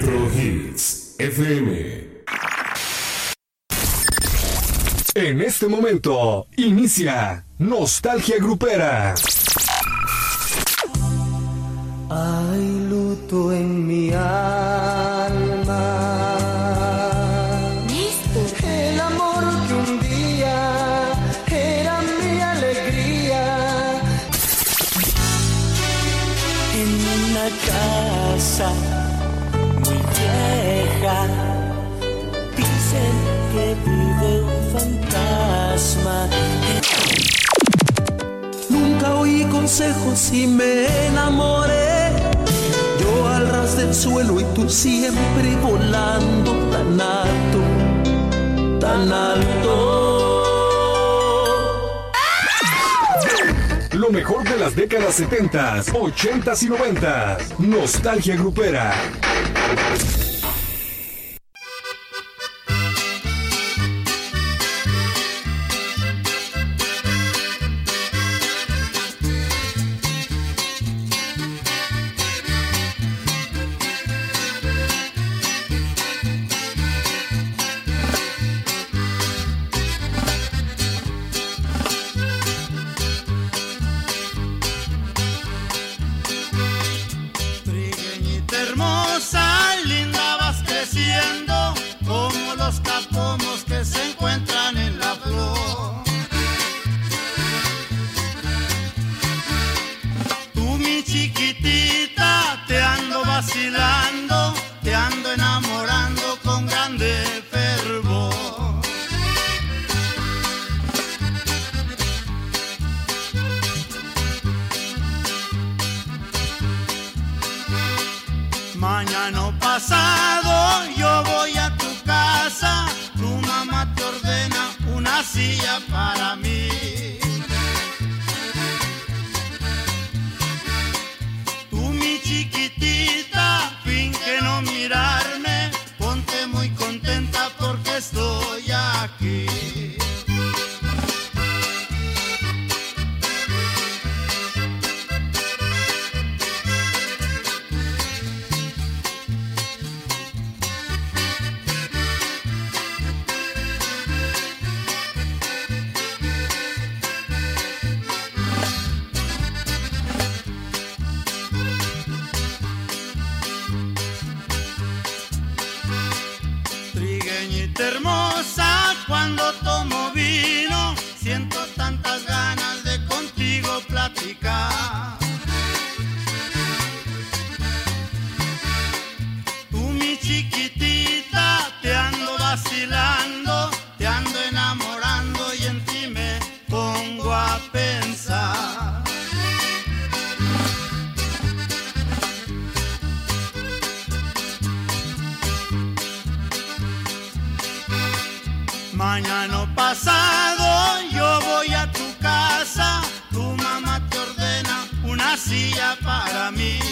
Retro Hits FM. En este momento inicia Nostalgia Grupera. Hay luto en mi alma consejos y me enamoré. Yo al ras del suelo y tú siempre volando tan alto, tan alto. Lo mejor de las décadas 70, 80 y 90. Nostalgia grupera. para mí.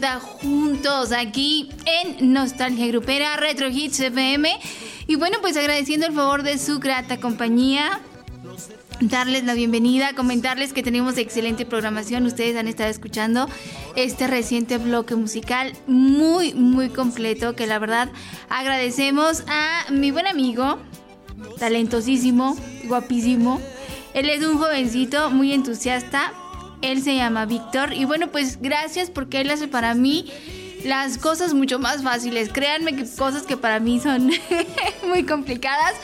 juntos aquí en Nostalgia Grupera Retro Hits FM. Y bueno, pues agradeciendo el favor de su grata compañía darles la bienvenida, comentarles que tenemos excelente programación. Ustedes han estado escuchando este reciente bloque musical muy, muy completo, que la verdad agradecemos a mi buen amigo, talentosísimo, guapísimo. Él es un jovencito muy entusiasta, él se llama Víctor. Y bueno, pues gracias porque él hace para mí las cosas mucho más fáciles. Créanme que cosas que para mí son muy complicadas.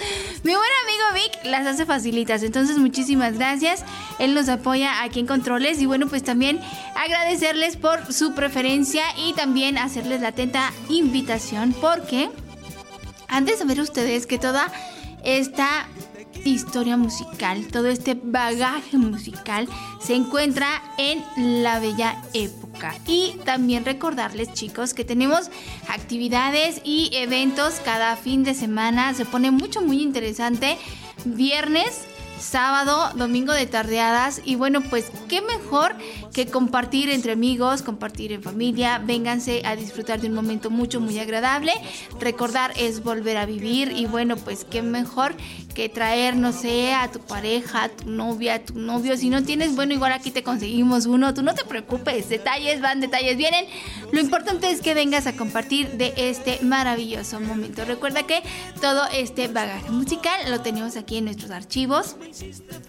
Mi buen amigo Vic las hace facilitas. Entonces, muchísimas gracias. Él nos apoya aquí en Controles. Y bueno, pues también agradecerles por su preferencia y también hacerles la atenta invitación porque antes de ver ustedes que toda esta historia musical, todo este bagaje musical se encuentra en la bella época. Y también recordarles chicos que tenemos actividades y eventos cada fin de semana. Se pone mucho, muy interesante. Viernes sábado, domingo de tardeadas y bueno, pues qué mejor que compartir entre amigos, compartir en familia, vénganse a disfrutar de un momento mucho, muy agradable. Recordar es volver a vivir y bueno, pues qué mejor que traer, no sé, a tu pareja, a tu novia, a tu novio. Si no tienes, bueno, igual aquí te conseguimos uno. Tú no te preocupes, detalles van, detalles vienen. Lo importante es que vengas a compartir de este maravilloso momento. Recuerda que todo este bagaje musical lo tenemos aquí en nuestros archivos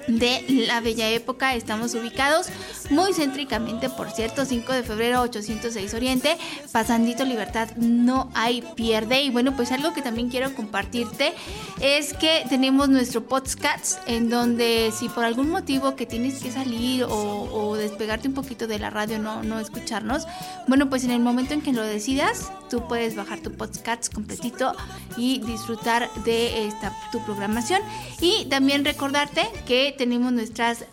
de la bella época. Estamos ubicados muy céntricamente, por cierto, 5 de febrero 806 Oriente, pasandito Libertad, no hay pierde. Y bueno, pues algo que también quiero compartirte es que tenemos nuestro podcast en donde si por algún motivo que tienes que salir o, despegarte un poquito de la radio, no, no escucharnos, bueno, pues en el momento en que lo decidas, tú puedes bajar tu podcast completito y disfrutar de esta tu programación. Y también que tenemos nuestras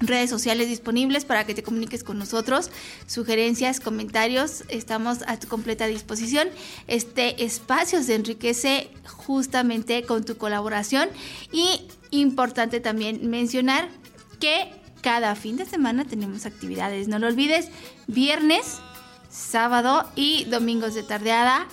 redes sociales disponibles para que te comuniques con nosotros, sugerencias, comentarios, estamos a tu completa disposición. Este espacio se enriquece justamente con tu colaboración y importante también mencionar que cada fin de semana tenemos actividades, no lo olvides, viernes, sábado y domingos de tardeada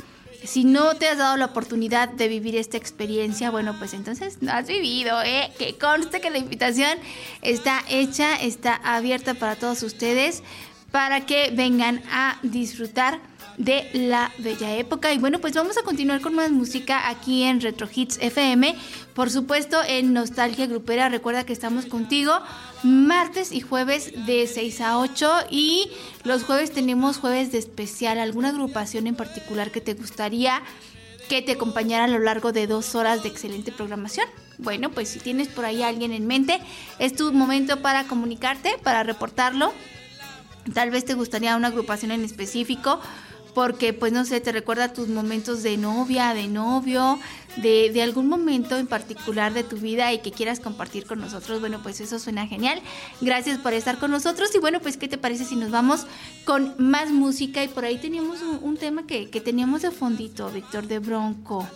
si no te has dado la oportunidad de vivir esta experiencia, bueno, pues entonces no has vivido, ¿eh? Que conste que la invitación está hecha, está abierta para todos ustedes, para que vengan a disfrutar de la bella época. Y bueno, pues vamos a continuar con más música aquí en Retro Hits FM. Por supuesto, en Nostalgia Grupera, recuerda que estamos contigo martes y jueves de 6 a 8 y los jueves tenemos jueves de especial. ¿Alguna agrupación en particular que te gustaría que te acompañara a lo largo de dos horas de excelente programación? Bueno, pues si tienes por ahí a alguien en mente, es tu momento para comunicarte, para reportarlo. Tal vez te gustaría una agrupación en específico porque pues no sé, te recuerda tus momentos de novia, de novio, de, de, algún momento en particular de tu vida y que quieras compartir con nosotros, bueno, pues eso suena genial. Gracias por estar con nosotros y bueno, pues ¿qué te parece si nos vamos con más música? Y por ahí teníamos un, tema que, que teníamos de fondito, Víctor de Bronco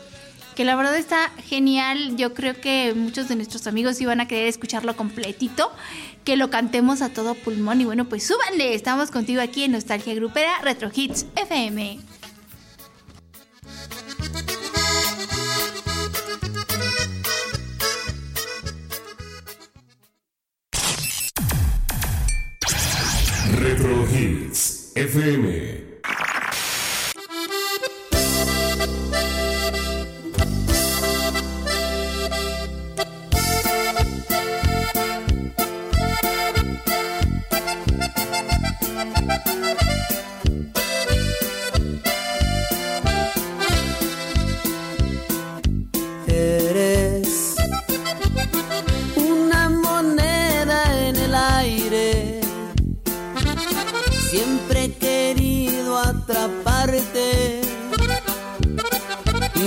que la verdad está genial. Yo creo que muchos de nuestros amigos iban a querer escucharlo completito que lo cantemos a todo pulmón. Y bueno, pues súbanle, estamos contigo aquí en Nostalgia Grupera Retro Hits FM. Retro Hits FM.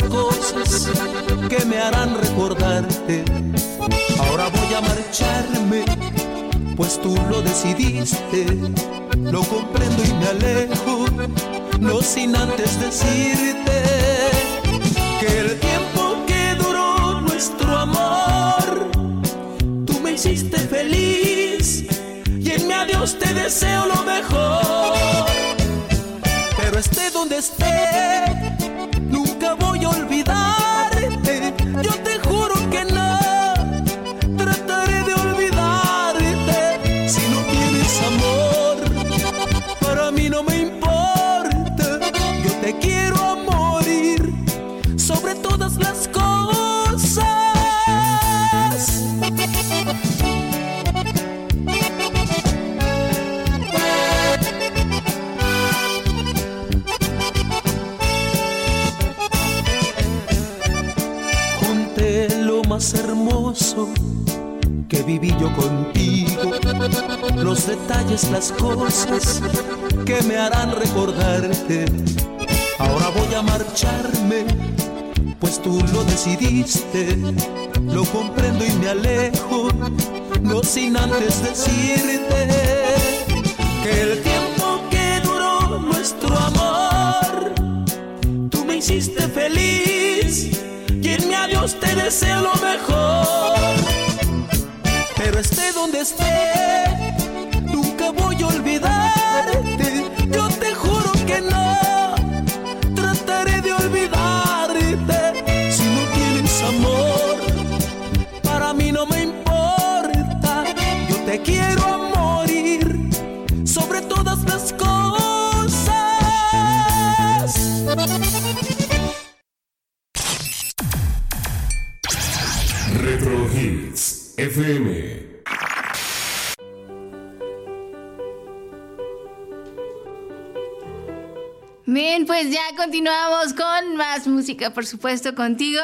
cosas que me harán recordarte. Ahora voy a marcharme, pues tú lo decidiste. Lo comprendo y me alejo, no sin antes decirte que el tiempo que duró nuestro amor, tú me hiciste feliz y en mi adiós te deseo lo mejor. Pero esté donde esté viví yo contigo. Los detalles, las cosas que me harán recordarte. Ahora voy a marcharme, pues tú lo decidiste. Lo comprendo y me alejo, no sin antes decirte que el tiempo que duró nuestro amor, tú me hiciste feliz y en mi adiós te deseo lo mejor. Continuamos con más música, por supuesto, contigo,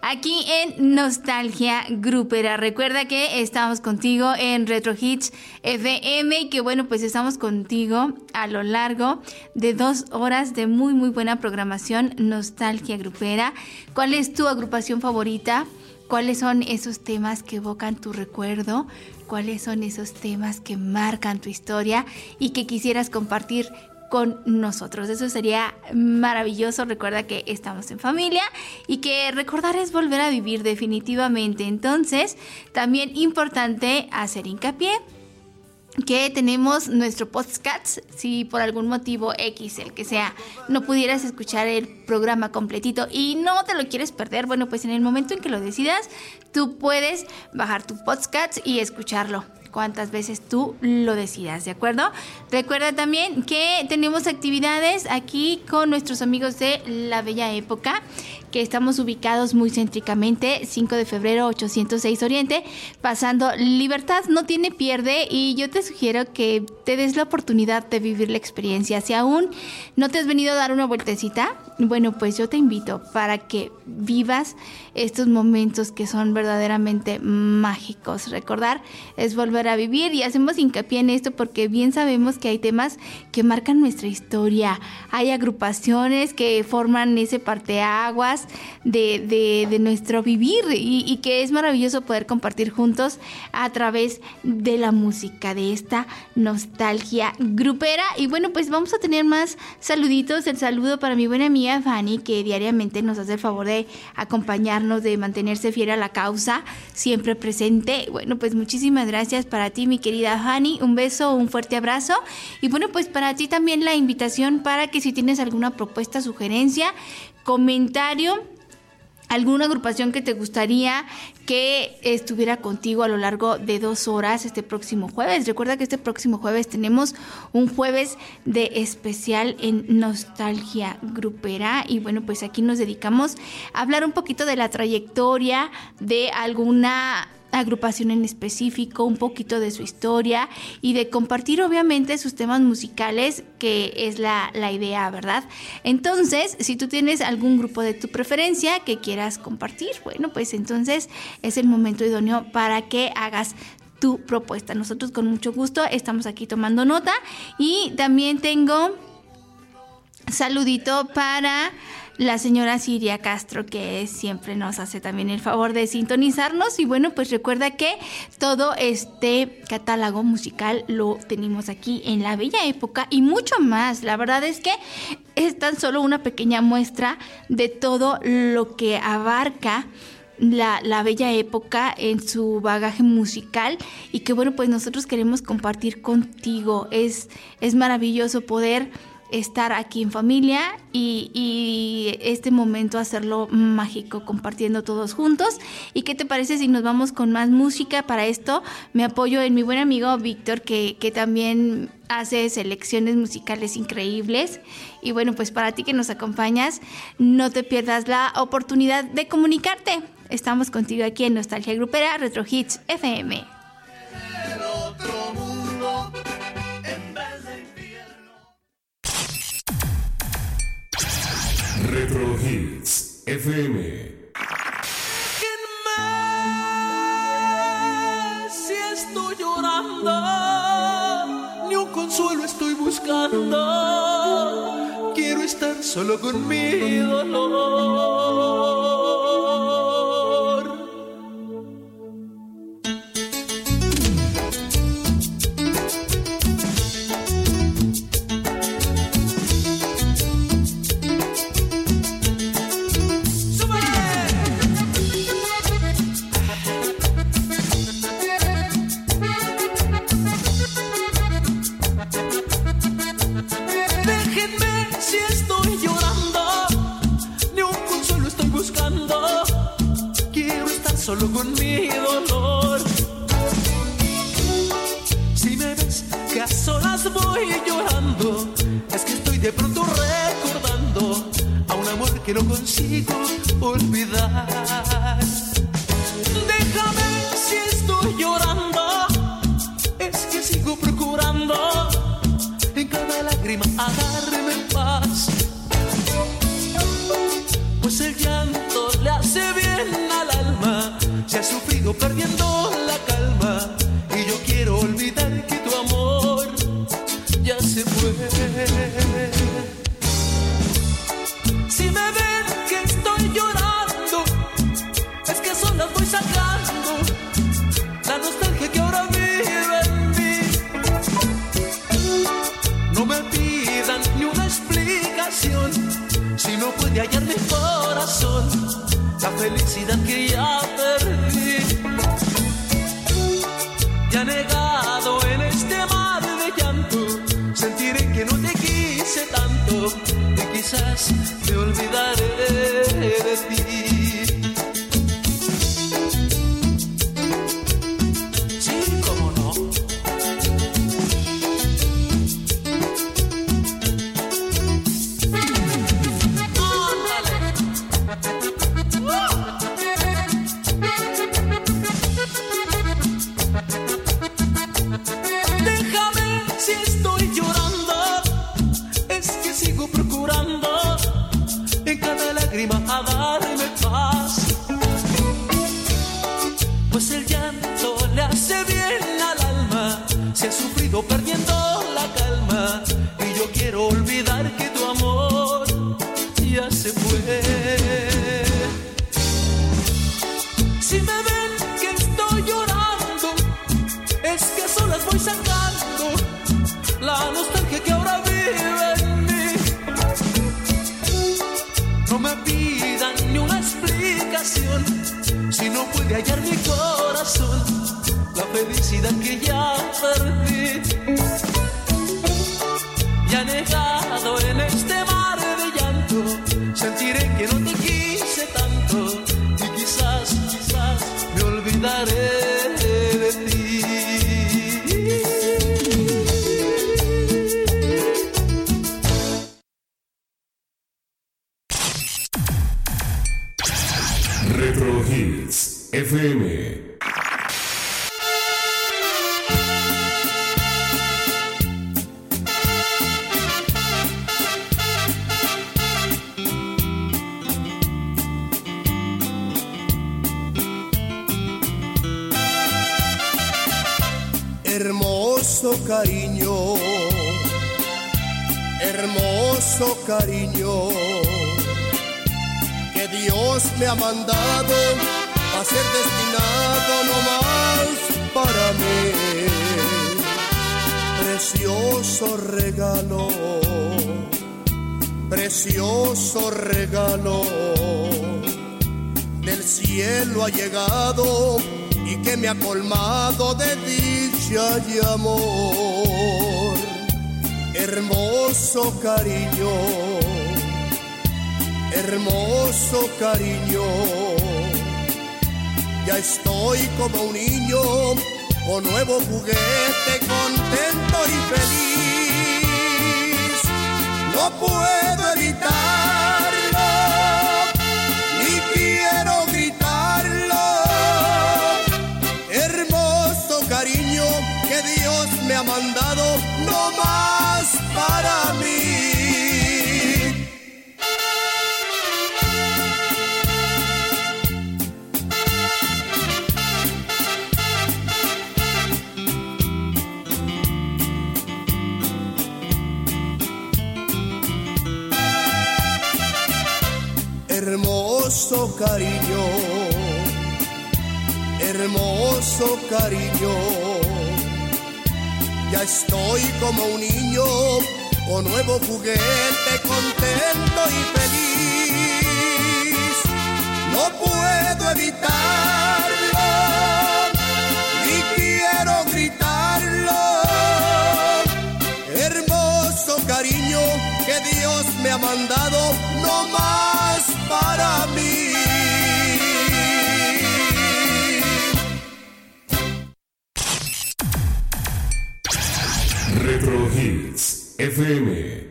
aquí en Nostalgia Grupera. Recuerda que estamos contigo en Retro Hits FM y que bueno, pues estamos contigo a lo largo de dos horas de muy, muy buena programación Nostalgia Grupera. ¿Cuál es tu agrupación favorita? cuáles son esos temas que evocan tu recuerdo, cuáles son esos temas que marcan tu historia y que quisieras compartir con nosotros. Eso sería maravilloso. Recuerda que estamos en familia y que recordar es volver a vivir definitivamente. Entonces, también importante hacer hincapié que tenemos nuestro podcast. Si por algún motivo X, el que sea, no pudieras escuchar el programa completito y no te lo quieres perder, bueno, pues en el momento en que lo decidas, tú puedes bajar tu podcast y escucharlo cuantas veces tú lo decidas, ¿de acuerdo? Recuerda también que tenemos actividades aquí con nuestros amigos de La Bella Época que estamos ubicados muy céntricamente, 5 de febrero 806 Oriente, pasando Libertad no tiene pierde y yo te sugiero que te des la oportunidad de vivir la experiencia. Si aún no te has venido a dar una vueltecita, bueno, pues yo te invito para que vivas estos momentos que son verdaderamente mágicos. Recordar es volver a vivir y hacemos hincapié en esto porque bien sabemos que hay temas que marcan nuestra historia. Hay agrupaciones que forman ese parteaguas de, de, nuestro vivir y, y que es maravilloso poder compartir juntos a través de la música, de esta nostalgia grupera. Y bueno, pues vamos a tener más saluditos. El saludo para mi buena amiga Fanny, que diariamente nos hace el favor de acompañarnos, de mantenerse fiel a la causa, siempre presente. Bueno, pues muchísimas gracias para ti, mi querida Fanny. Un beso, un fuerte abrazo. Y bueno, pues para ti también la invitación para que si tienes alguna propuesta, sugerencia, comentario, alguna agrupación que te gustaría que estuviera contigo a lo largo de dos horas este próximo jueves. Recuerda que este próximo jueves tenemos un jueves de especial en Nostalgia Grupera y bueno, pues aquí nos dedicamos a hablar un poquito de la trayectoria de alguna agrupación en específico, un poquito de su historia y de compartir obviamente sus temas musicales, que es la, la, idea, ¿verdad? Entonces, si tú tienes algún grupo de tu preferencia que quieras compartir, bueno, pues entonces es el momento idóneo para que hagas tu propuesta. Nosotros con mucho gusto estamos aquí tomando nota y también tengo saludito para la señora Siria Castro, que siempre nos hace también el favor de sintonizarnos. Y bueno, pues recuerda que todo este catálogo musical lo tenemos aquí en la bella época y mucho más. La verdad es que es tan solo una pequeña muestra de todo lo que abarca. La, la, bella época en su bagaje musical y que bueno pues nosotros queremos compartir contigo es, es maravilloso poder estar aquí en familia y, este momento hacerlo mágico, compartiendo todos juntos. ¿Y qué te parece si nos vamos con más música? Para esto me apoyo en mi buen amigo Víctor, que, también hace selecciones musicales increíbles. Y bueno, pues para ti que nos acompañas, no te pierdas la oportunidad de comunicarte. Estamos contigo aquí en Nostalgia Grupera Retro Hits FM. Retro Hits FM. Si estoy llorando, ni un consuelo estoy buscando. Quiero estar solo con mi dolor. de pronto recordando a un amor que no consigo olvidar. Déjame si estoy llorando, es que sigo procurando en cada lágrima agarrarme en paz. Pues el llanto le hace bien al alma, se ha sufrido perdiendo felicidad que ya perdí. Ya negado en este mar de llanto, sentiré que no te quise tanto y quizás nuevo juguete, contento y feliz. No puedo evitarlo, hermoso cariño. Ya estoy como un niño con nuevo juguete, contento y feliz. No puedo evitarlo, ni quiero gritarlo. Hermoso cariño que Dios me ha mandado, no más para mí. FM.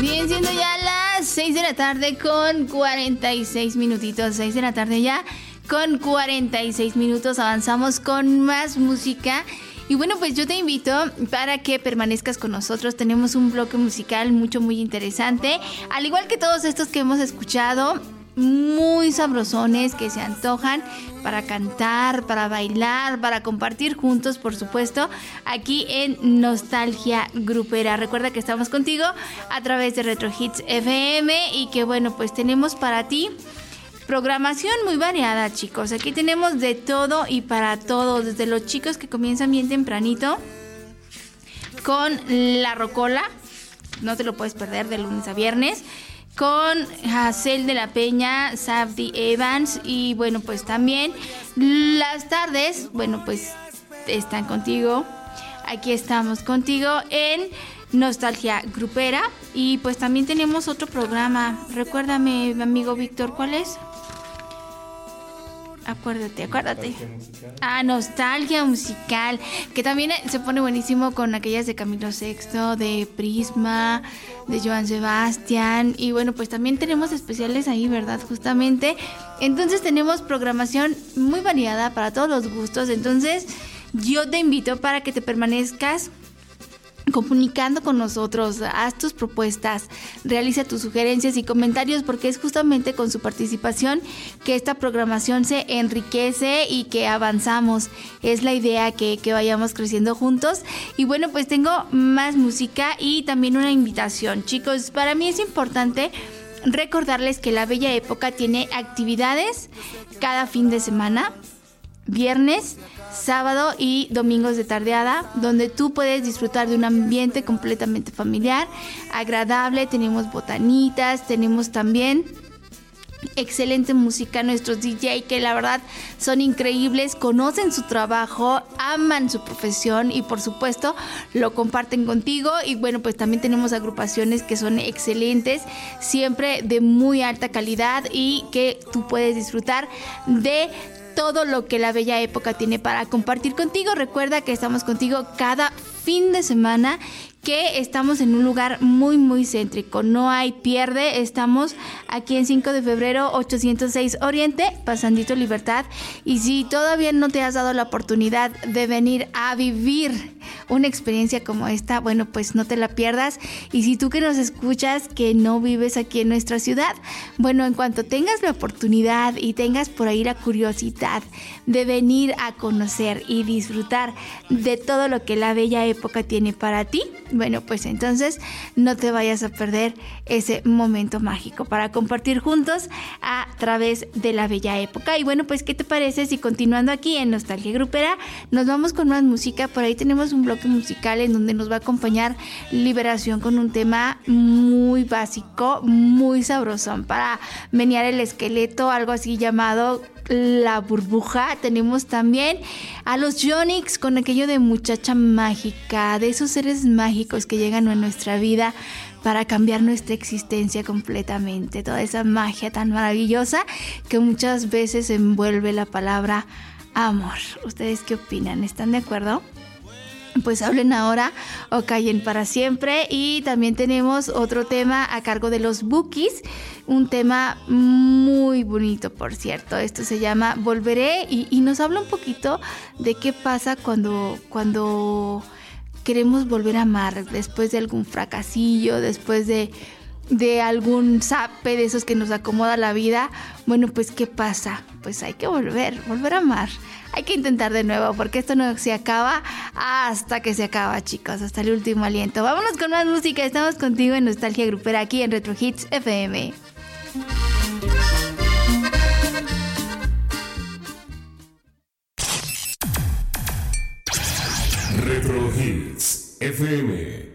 Bien, siendo ya las 6 de la tarde con 46 minutitos. 6 de la tarde ya con 46 minutos. Avanzamos con más música. Y bueno, pues yo te invito para que permanezcas con nosotros. Tenemos un bloque musical mucho, muy interesante. Al igual que todos estos que hemos escuchado, muy sabrosones que se antojan para cantar, para bailar, para compartir juntos, por supuesto, aquí en Nostalgia Grupera. Recuerda que estamos contigo a través de Retro Hits FM y que bueno, pues tenemos para ti programación muy variada, chicos. Aquí tenemos de todo y para todo, desde los chicos que comienzan bien tempranito con la rocola, no te lo puedes perder de lunes a viernes con Hazel de la Peña, Sabdi Evans y bueno, pues también las tardes, bueno, pues están contigo. Aquí estamos contigo en Nostalgia Grupera y pues también tenemos otro programa. Recuérdame, amigo Víctor, ¿cuál es? Acuérdate, acuérdate. Ah, nostalgia musical, que también se pone buenísimo con aquellas de Camilo VI, de Prisma, de Joan Sebastián. Y bueno, pues también tenemos especiales ahí, ¿verdad? Justamente. Entonces tenemos programación muy variada para todos los gustos. Entonces yo te invito para que te permanezcas comunicando con nosotros, haz tus propuestas, realiza tus sugerencias y comentarios porque es justamente con su participación que esta programación se enriquece y que avanzamos. Es la idea que, que vayamos creciendo juntos. Y bueno, pues tengo más música y también una invitación. Chicos, para mí es importante recordarles que la Bella Época tiene actividades cada fin de semana, viernes, sábado y domingos de tardeada, donde tú puedes disfrutar de un ambiente completamente familiar, agradable. Tenemos botanitas, tenemos también excelente música, nuestros DJ que la verdad son increíbles, conocen su trabajo, aman su profesión y por supuesto lo comparten contigo y bueno pues también tenemos agrupaciones que son excelentes, siempre de muy alta calidad y que tú puedes disfrutar de todo lo que la bella época tiene para compartir contigo. Recuerda que estamos contigo cada fin de semana que estamos en un lugar muy muy céntrico, no hay pierde, estamos aquí en 5 de febrero 806 Oriente, pasandito Libertad, y si todavía no te has dado la oportunidad de venir a vivir una experiencia como esta, bueno, pues no te la pierdas, y si tú que nos escuchas que no vives aquí en nuestra ciudad, bueno, en cuanto tengas la oportunidad y tengas por ahí la curiosidad de venir a conocer y disfrutar de todo lo que la bella época tiene para ti, bueno, pues entonces no te vayas a perder ese momento mágico para compartir juntos a través de la bella época. Y bueno, pues ¿qué te parece si continuando aquí en Nostalgia Grupera nos vamos con más música? Por ahí tenemos un bloque musical en donde nos va a acompañar Liberación con un tema muy básico, muy sabrosón para menear el esqueleto, algo así llamado la burbuja. Tenemos también a los Yonix con aquello de muchacha mágica, de esos seres mágicos que llegan a nuestra vida para cambiar nuestra existencia completamente. Toda esa magia tan maravillosa que muchas veces envuelve la palabra amor. ¿Ustedes qué opinan? ¿Están de acuerdo? Pues hablen ahora o callen para siempre. Y también tenemos otro tema a cargo de los Bookies, un tema muy bonito, por cierto. Esto se llama Volveré y, nos habla un poquito de qué pasa cuando, cuando queremos volver a amar después de algún fracasillo, después de de algún zape de esos que nos acomoda la vida, bueno, pues ¿qué pasa? Pues hay que volver, volver a amar hay que intentar de nuevo porque esto no se acaba hasta que se acaba, chicos, hasta el último aliento. Vámonos con más música, estamos contigo en Nostalgia Grupera aquí en Retro Hits FM. Retro Hits FM.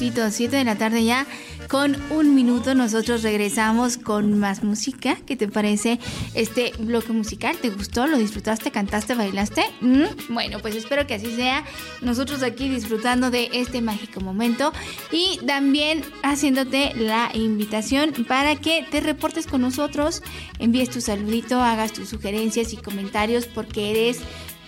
Un minutito, 7 de la tarde ya con un minuto, nosotros regresamos con más música. ¿Qué te parece este bloque musical? ¿Te gustó? ¿Lo disfrutaste? ¿Cantaste? ¿Bailaste? ¿Mm? Bueno, pues espero que así sea. Nosotros aquí disfrutando de este mágico momento y también haciéndote la invitación para que te reportes con nosotros, envíes tu saludito, hagas tus sugerencias y comentarios porque eres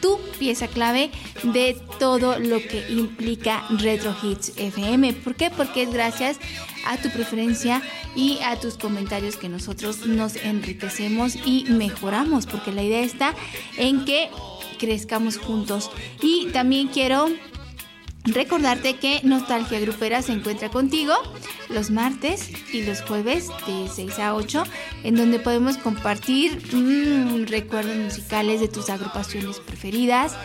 tu pieza clave de todo lo que implica Retro Hits FM. ¿Por qué? Porque es gracias a tu preferencia y a tus comentarios que nosotros nos enriquecemos y mejoramos, porque la idea está en que crezcamos juntos. Y también quiero Recordarte que Nostalgia Grupera se encuentra contigo los martes y los jueves de 6 a 8, en donde podemos compartir mmm, recuerdos musicales de tus agrupaciones preferidas,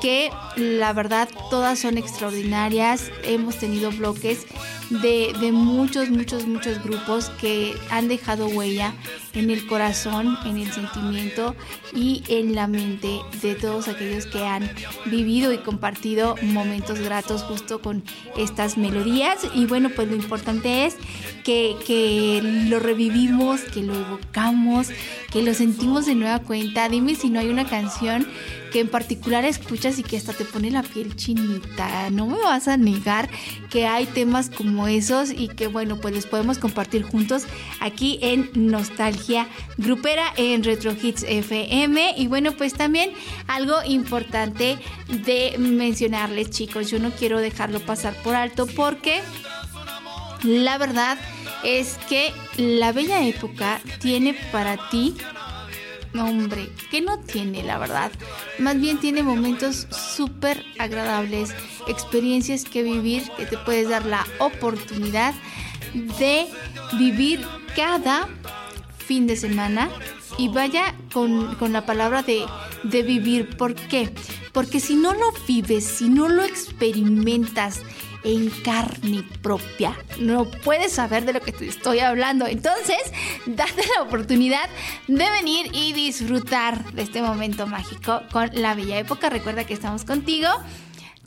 que la verdad todas son extraordinarias. Hemos tenido bloques de, de muchos, muchos, muchos grupos que han dejado huella en el corazón, en el sentimiento y en la mente de todos aquellos que han vivido y compartido momentos gratos justo con estas melodías. Y bueno, pues lo importante es que, que lo revivimos, que lo evocamos, que lo sentimos de nueva cuenta. Dime si no hay una canción que en particular escuchas y que hasta te pone la piel chinita. No me vas a negar que hay temas como esos y que bueno, pues los podemos compartir juntos aquí en Nostalgia Grupera en Retro Hits FM. Y bueno, pues también algo importante de mencionarles, chicos. Yo no quiero dejarlo pasar por alto porque la verdad es que la bella época tiene para ti hombre, que no tiene, la verdad. Más bien tiene momentos súper agradables, experiencias que vivir, que te puedes dar la oportunidad de vivir cada fin de semana. Y vaya con, con la palabra de, de vivir. ¿Por qué? Porque si no lo vives, si no lo experimentas, en carne propia. No puedes saber de lo que te estoy hablando. Entonces, date la oportunidad de venir y disfrutar de este momento mágico con la bella época. Recuerda que estamos contigo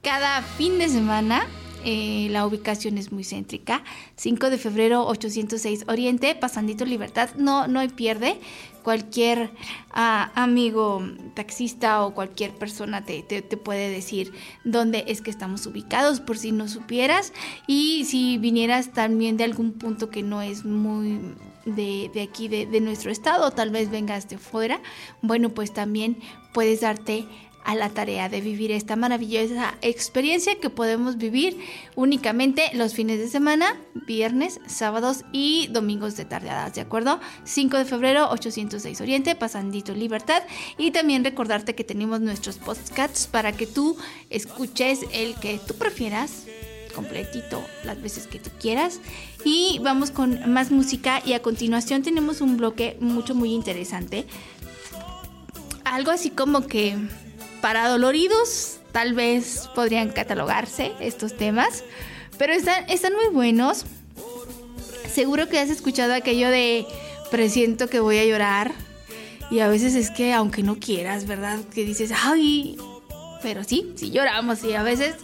cada fin de semana. Eh, la ubicación es muy céntrica. 5 de febrero 806 Oriente, pasandito Libertad. No, no hay pierde cualquier uh, amigo taxista o cualquier persona te, te, te, puede decir dónde es que estamos ubicados por si no supieras y si vinieras también de algún punto que no es muy de, de aquí de, de, nuestro estado tal vez vengas de fuera bueno pues también puedes darte a la tarea de vivir esta maravillosa experiencia que podemos vivir únicamente los fines de semana, viernes, sábados y domingos de tardeadas, ¿de acuerdo? 5 de febrero, 806 Oriente, Pasandito Libertad. Y también recordarte que tenemos nuestros podcasts para que tú escuches el que tú prefieras completito las veces que tú quieras. Y vamos con más música y a continuación tenemos un bloque mucho muy interesante. Algo así como que para doloridos tal vez podrían catalogarse estos temas, pero están, muy buenos. Seguro que has escuchado aquello de presiento que voy a llorar. Y a veces es que aunque no quieras, ¿verdad? Que dices, ay, pero sí, sí lloramos y a veces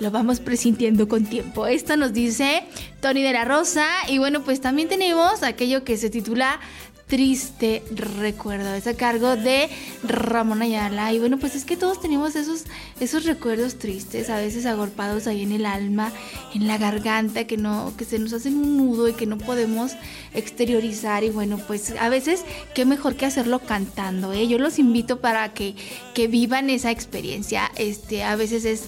lo vamos presintiendo con tiempo. Esto nos dice Tony de la Rosa y bueno, pues también tenemos aquello que se titula triste recuerdo. Es a cargo de Ramón Ayala. Y bueno, pues es que todos tenemos esos, esos recuerdos tristes, a veces agolpados ahí en el alma, en la garganta, que no, que se nos hacen un nudo y que no podemos exteriorizar. Y bueno, pues a veces qué mejor que hacerlo cantando. ¿eh? Yo los invito para que, que vivan esa experiencia. Este, a veces es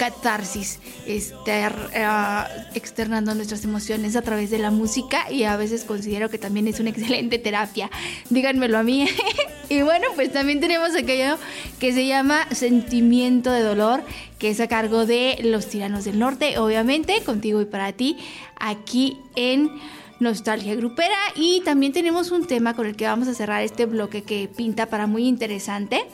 catarsis, estar uh, externando nuestras emociones a través de la música y a veces considero que también es una excelente terapia. Díganmelo a mí. y bueno, pues también tenemos aquello que se llama sentimiento de dolor, que es a cargo de los tiranos del norte, obviamente, contigo y para ti, aquí en Nostalgia Grupera. Y también tenemos un tema con el que vamos a cerrar este bloque que pinta para muy interesante.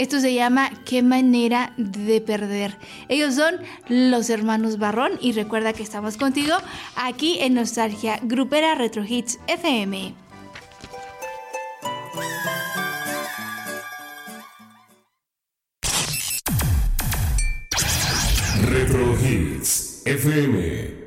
Esto se llama Qué manera de perder. Ellos son los hermanos Barrón y recuerda que estamos contigo aquí en Nostalgia Grupera Retro Hits FM. Retro Hits FM.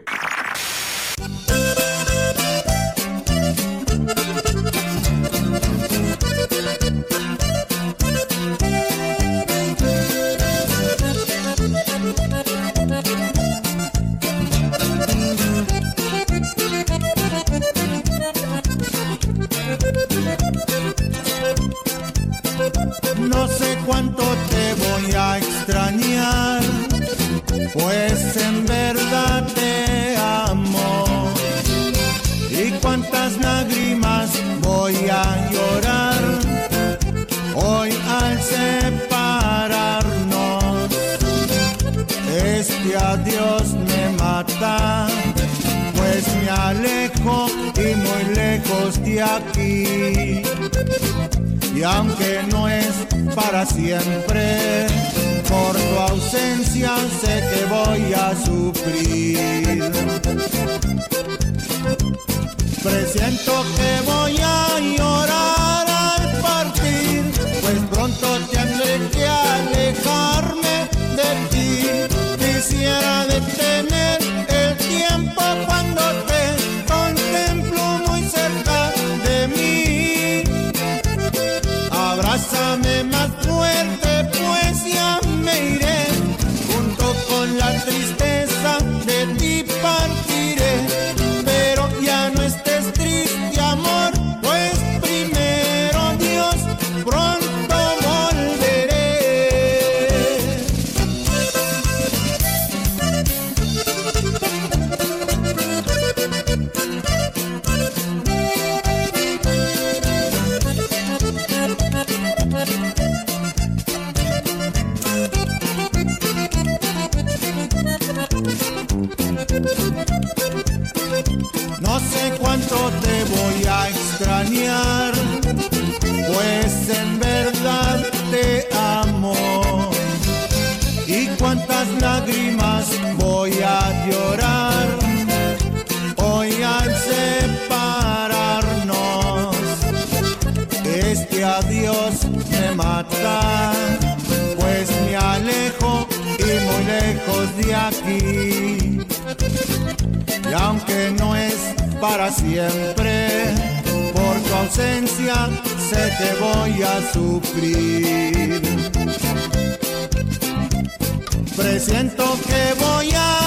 De aquí y aunque no es para siempre, por tu ausencia sé que voy a sufrir. Presiento que voy a llorar Y aunque no es para siempre, por tu ausencia sé que voy a sufrir. Presiento que voy a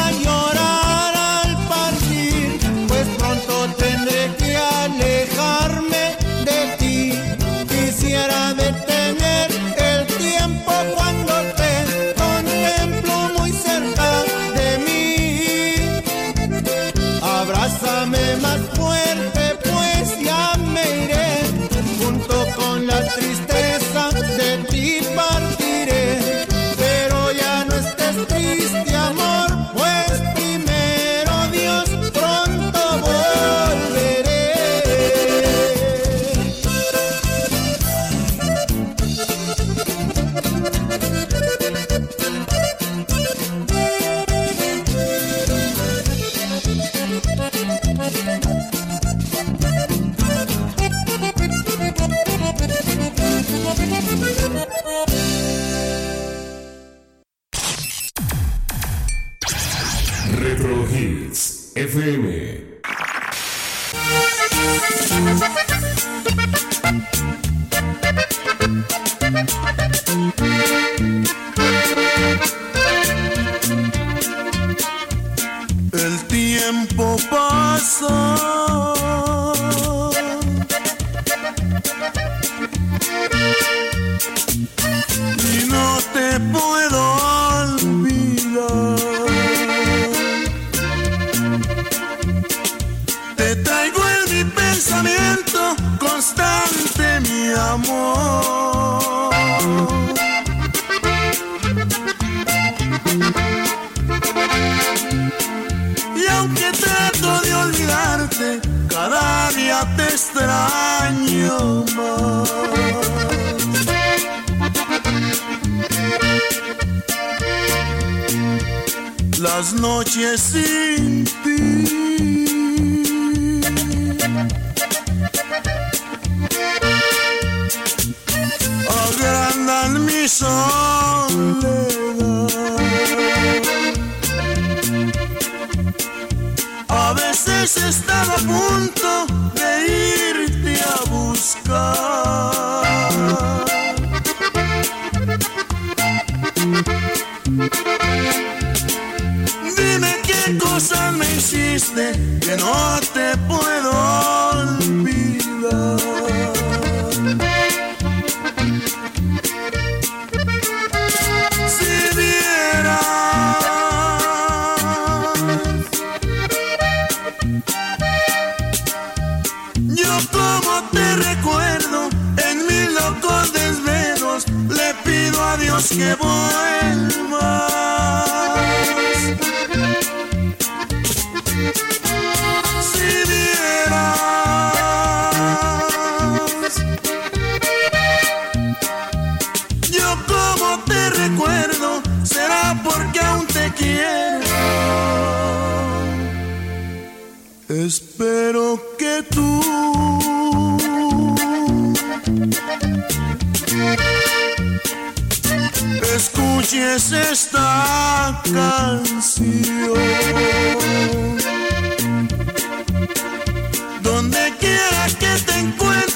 Espero que tú escuches esta canción. Donde quiera que te encuentres.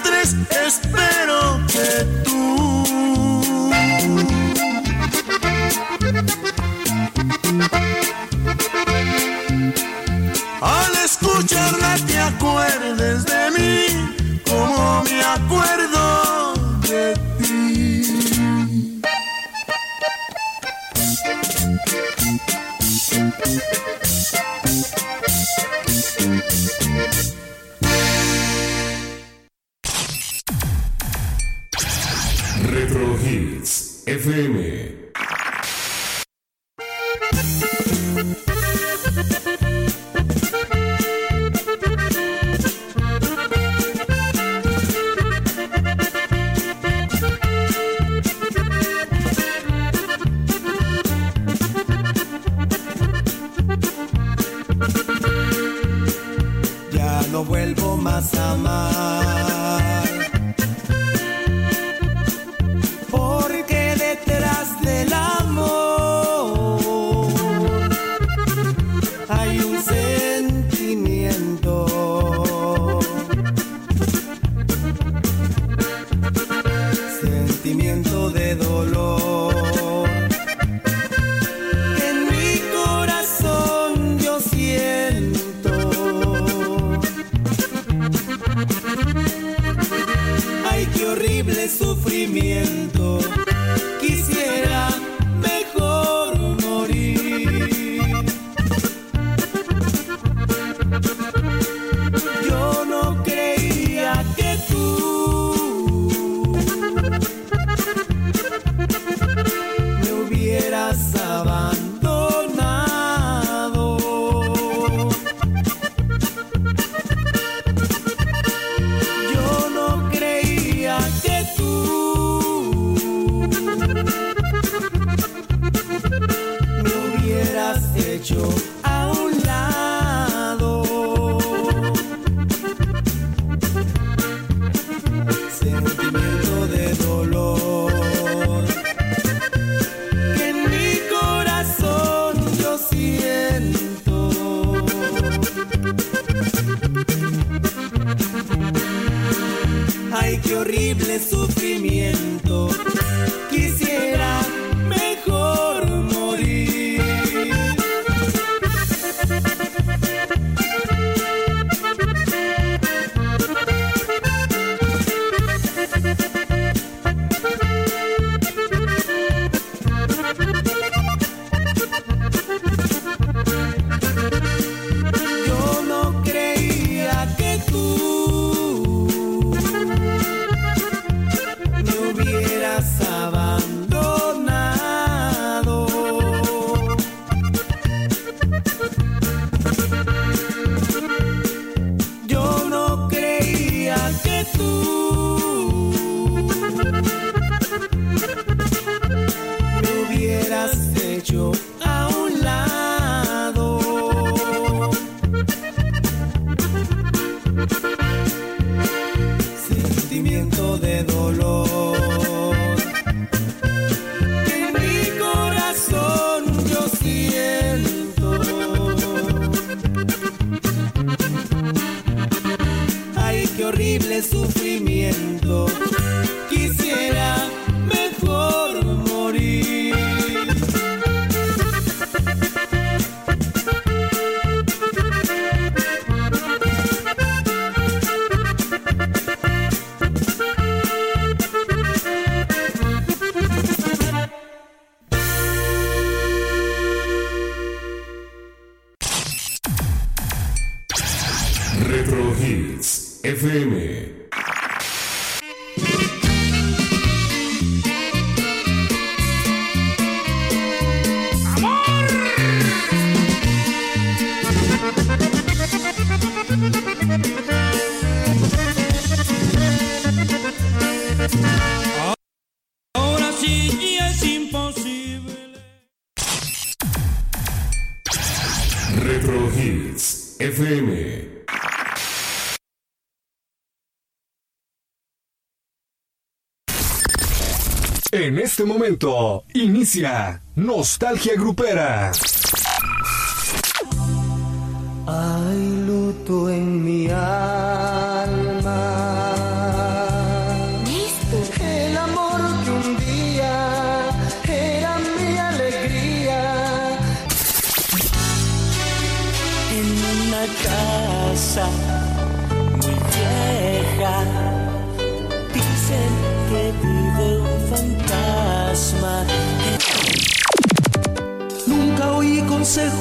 Este momento inicia Nostalgia Grupera.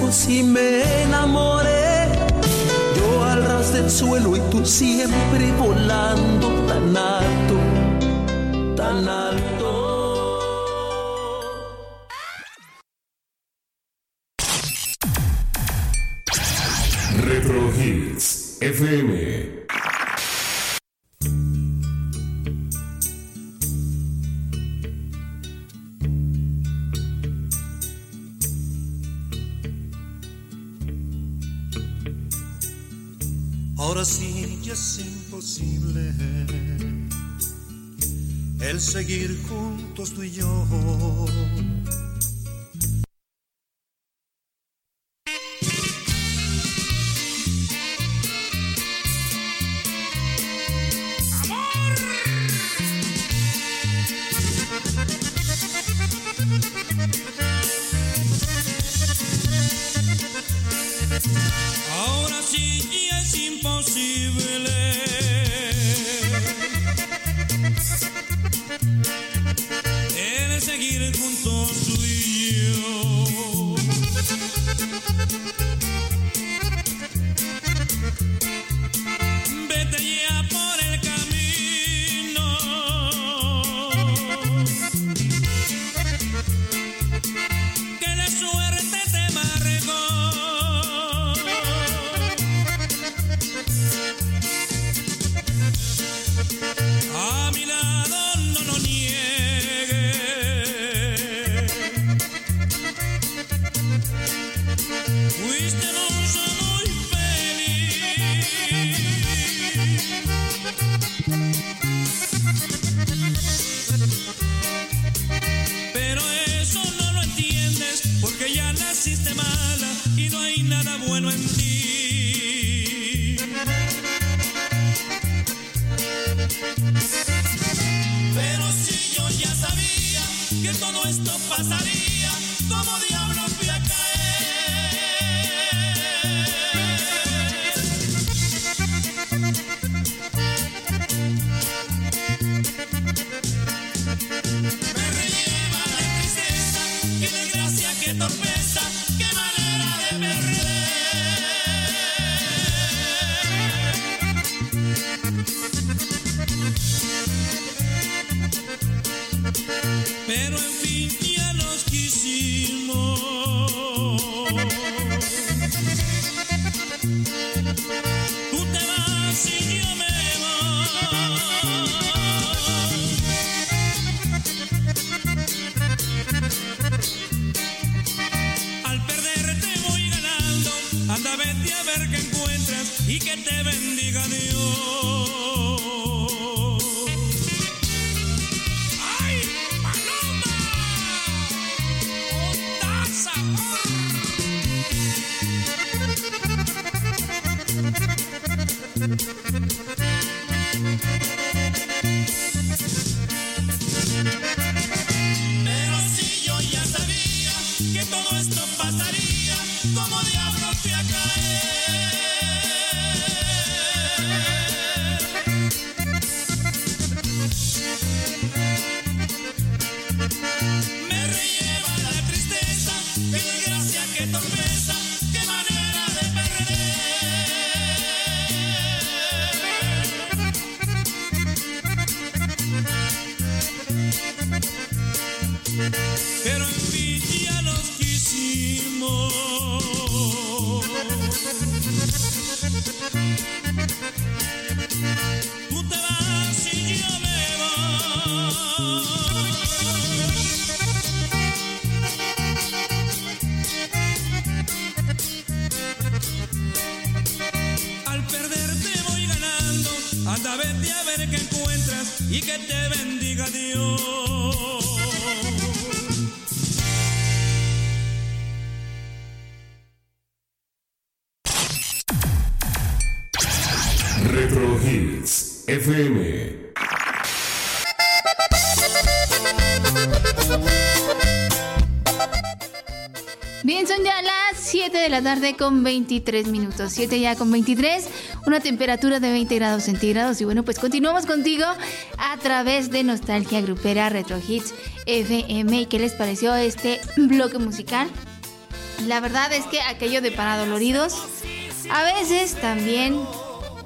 Y me enamoré. Yo al ras del suelo y tú siempre volando tan alto, seguir juntos tú y yo. Bien, son ya las 7 de la tarde con 23 minutos. 7 ya con 23, una temperatura de 20 grados centígrados. Y bueno, pues continuamos contigo a través de Nostalgia Grupera Retro Hits FM. ¿Y qué les pareció este bloque musical? La verdad es que aquello de Paradoloridos a veces también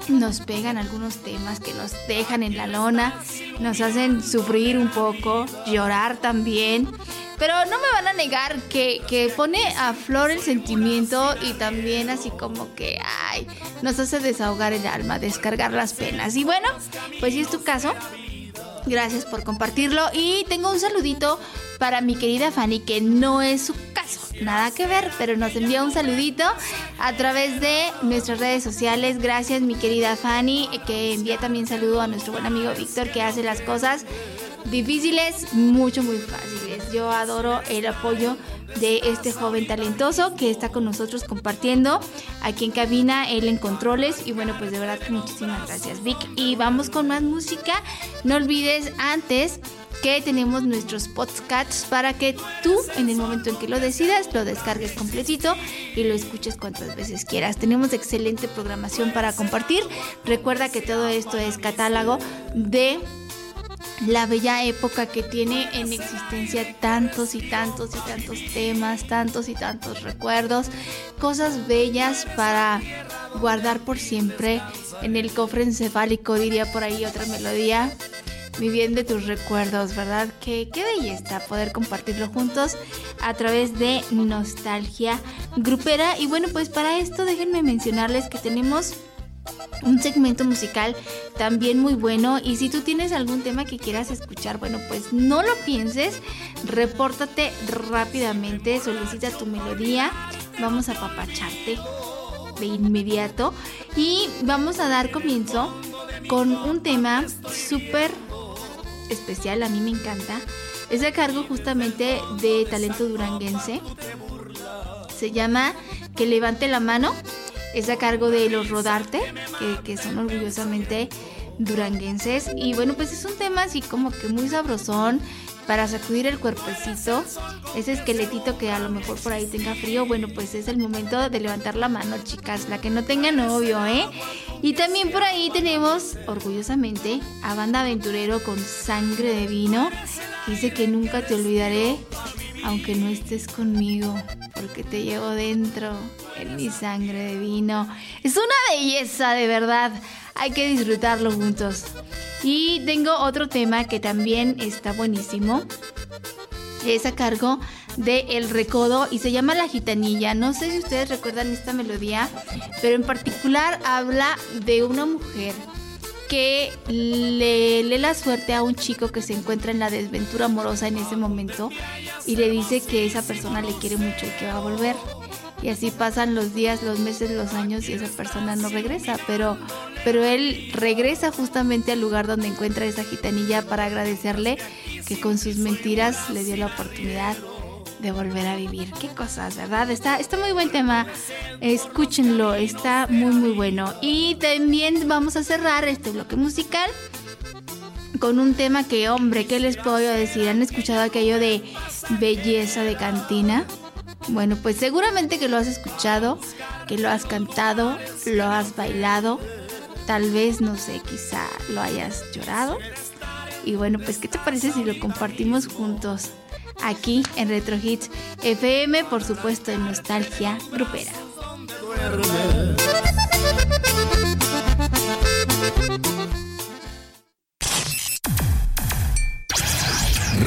nos pegan algunos temas que nos dejan en la lona, nos hacen sufrir un poco, llorar también. Pero no me van a negar que, que, pone a flor el sentimiento y también así como que, ay, nos hace desahogar el alma, descargar las penas. Y bueno, pues si es tu caso, gracias por compartirlo. Y tengo un saludito para mi querida Fanny, que no es su caso, nada que ver, pero nos envía un saludito a través de nuestras redes sociales. Gracias, mi querida Fanny, que envía también saludo a nuestro buen amigo Víctor, que hace las cosas difíciles, mucho, muy fáciles. Yo adoro el apoyo de este joven talentoso que está con nosotros compartiendo aquí en cabina, él en controles. Y bueno, pues de verdad muchísimas gracias, Vic. Y vamos con más música. No olvides antes que tenemos nuestros podcasts para que tú en el momento en que lo decidas lo descargues completito y lo escuches cuantas veces quieras. Tenemos excelente programación para compartir. Recuerda que todo esto es catálogo de la bella época que tiene en existencia tantos y tantos y tantos temas, tantos y tantos recuerdos, cosas bellas para guardar por siempre en el cofre encefálico, diría por ahí otra melodía. Mi de tus recuerdos, ¿verdad? Qué, qué belleza poder compartirlo juntos a través de nostalgia grupera. Y bueno, pues para esto déjenme mencionarles que tenemos un segmento musical también muy bueno. Y si tú tienes algún tema que quieras escuchar, bueno, pues no lo pienses, repórtate rápidamente, solicita tu melodía, vamos a papacharte de inmediato. Y vamos a dar comienzo con un tema súper especial, a mí me encanta, es a cargo justamente de talento duranguense, se llama Que levante la mano es a cargo de los Rodarte, que, son orgullosamente duranguenses. Y bueno, pues es un tema así como que muy sabrosón para sacudir el cuerpecito, ese esqueletito que a lo mejor por ahí tenga frío, bueno, pues es el momento de levantar la mano, chicas, la que no tenga novio, ¿eh? Y también por ahí tenemos, orgullosamente, a Banda Aventurero con Sangre de Vino, que dice que nunca te olvidaré, aunque no estés conmigo, porque te llevo dentro en mi sangre de vino. Es una belleza, de verdad. Hay que disfrutarlo juntos. Y tengo otro tema que también está buenísimo. Es a cargo de El Recodo y se llama La Gitanilla. No sé si ustedes recuerdan esta melodía, pero en particular habla de una mujer que le lee la suerte a un chico que se encuentra en la desventura amorosa en ese momento y le dice que esa persona le quiere mucho y que va a volver y así pasan los días, los meses, los años y esa persona no regresa, pero, pero él regresa justamente al lugar donde encuentra esa gitanilla para agradecerle que con sus mentiras le dio la oportunidad de volver a vivir. Qué cosas, ¿verdad? Está, está muy buen tema. Escúchenlo, está muy, muy bueno. Y también vamos a cerrar este bloque musical con un tema que, hombre, ¿qué les puedo decir? ¿Han escuchado aquello de belleza de cantina? Bueno, pues seguramente que lo has escuchado, que lo has cantado, lo has bailado, tal vez, no sé, quizá lo hayas llorado. Y bueno, pues ¿qué te parece si lo compartimos juntos? Aquí en Retro Hits FM, por supuesto, en Nostalgia Grupera.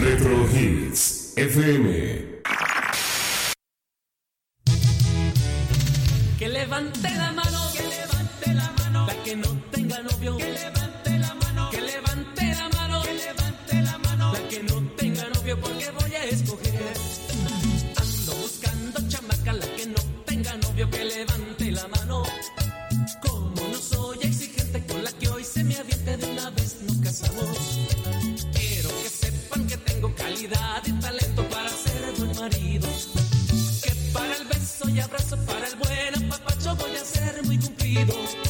Retro Hits FM levante la mano, que levante la mano, la que no tenga novio, queridos.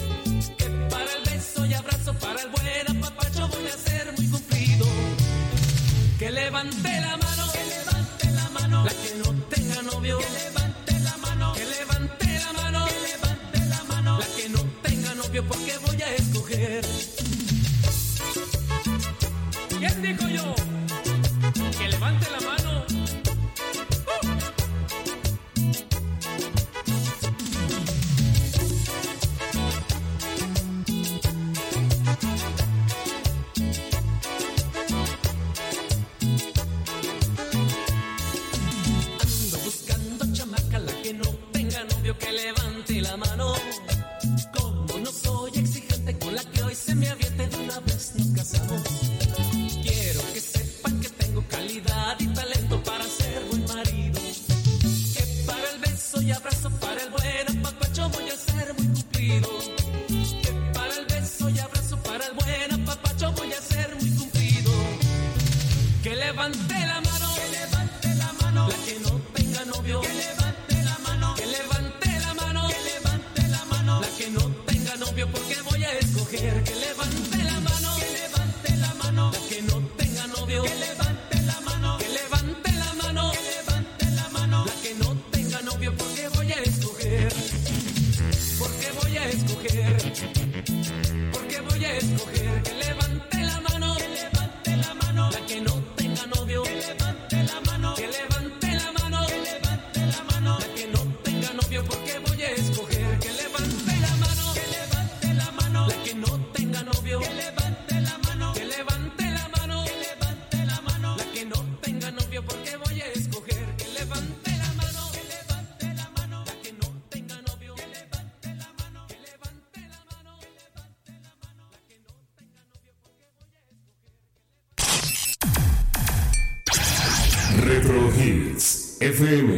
FM.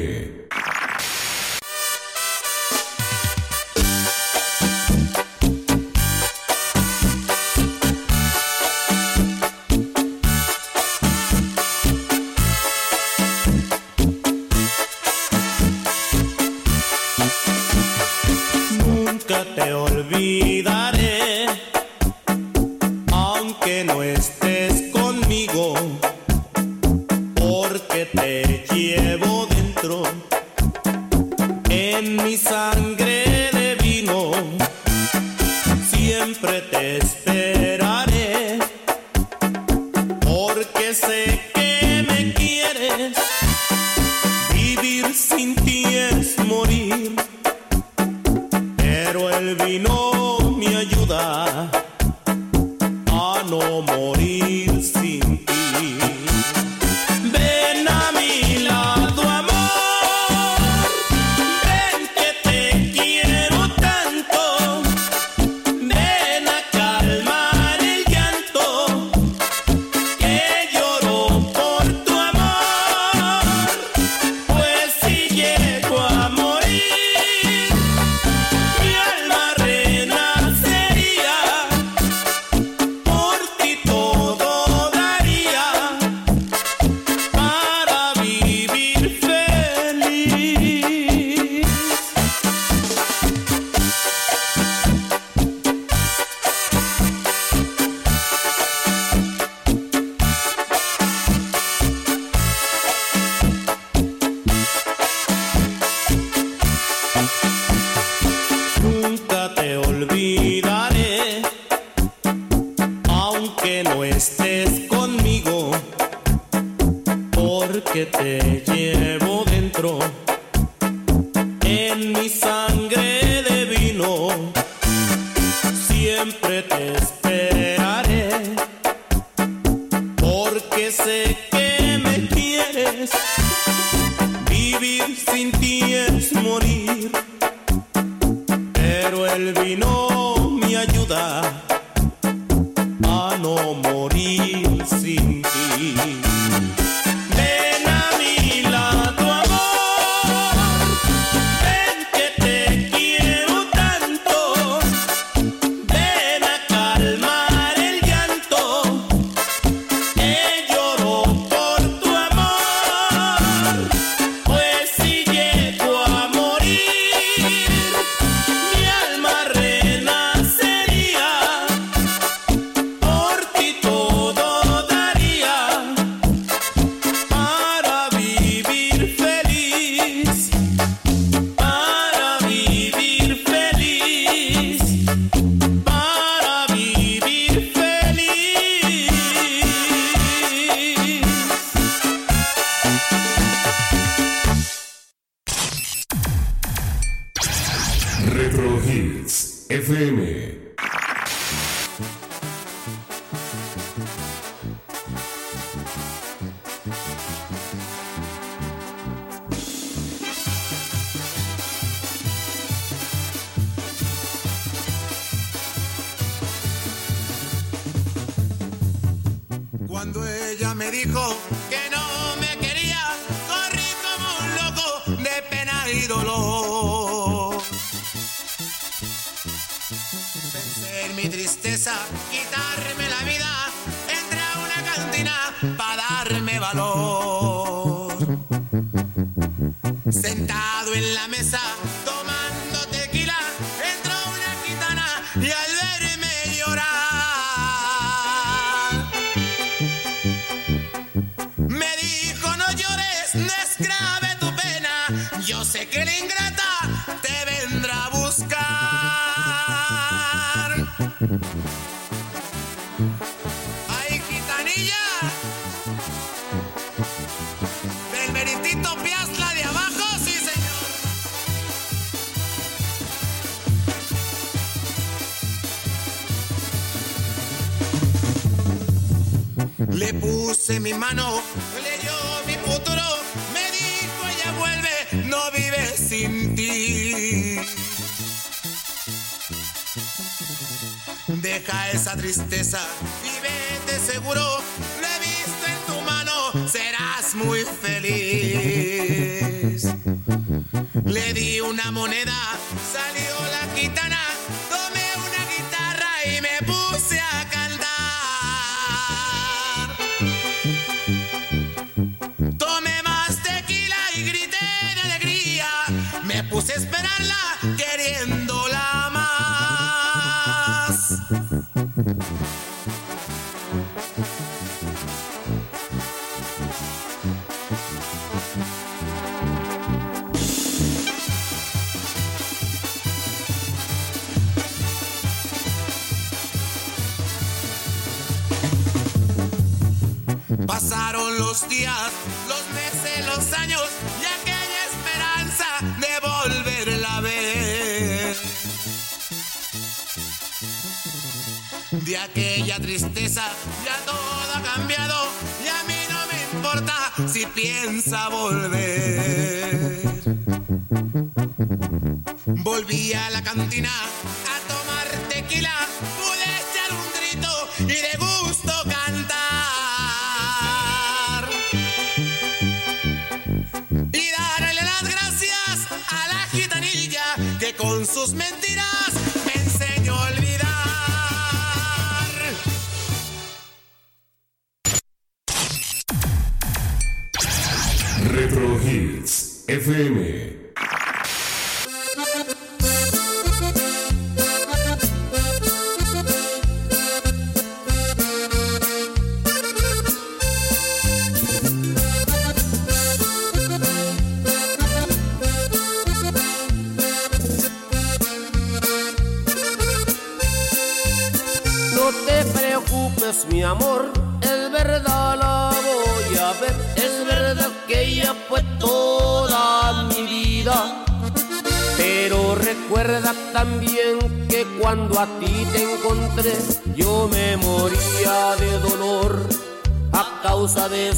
Pero recuerda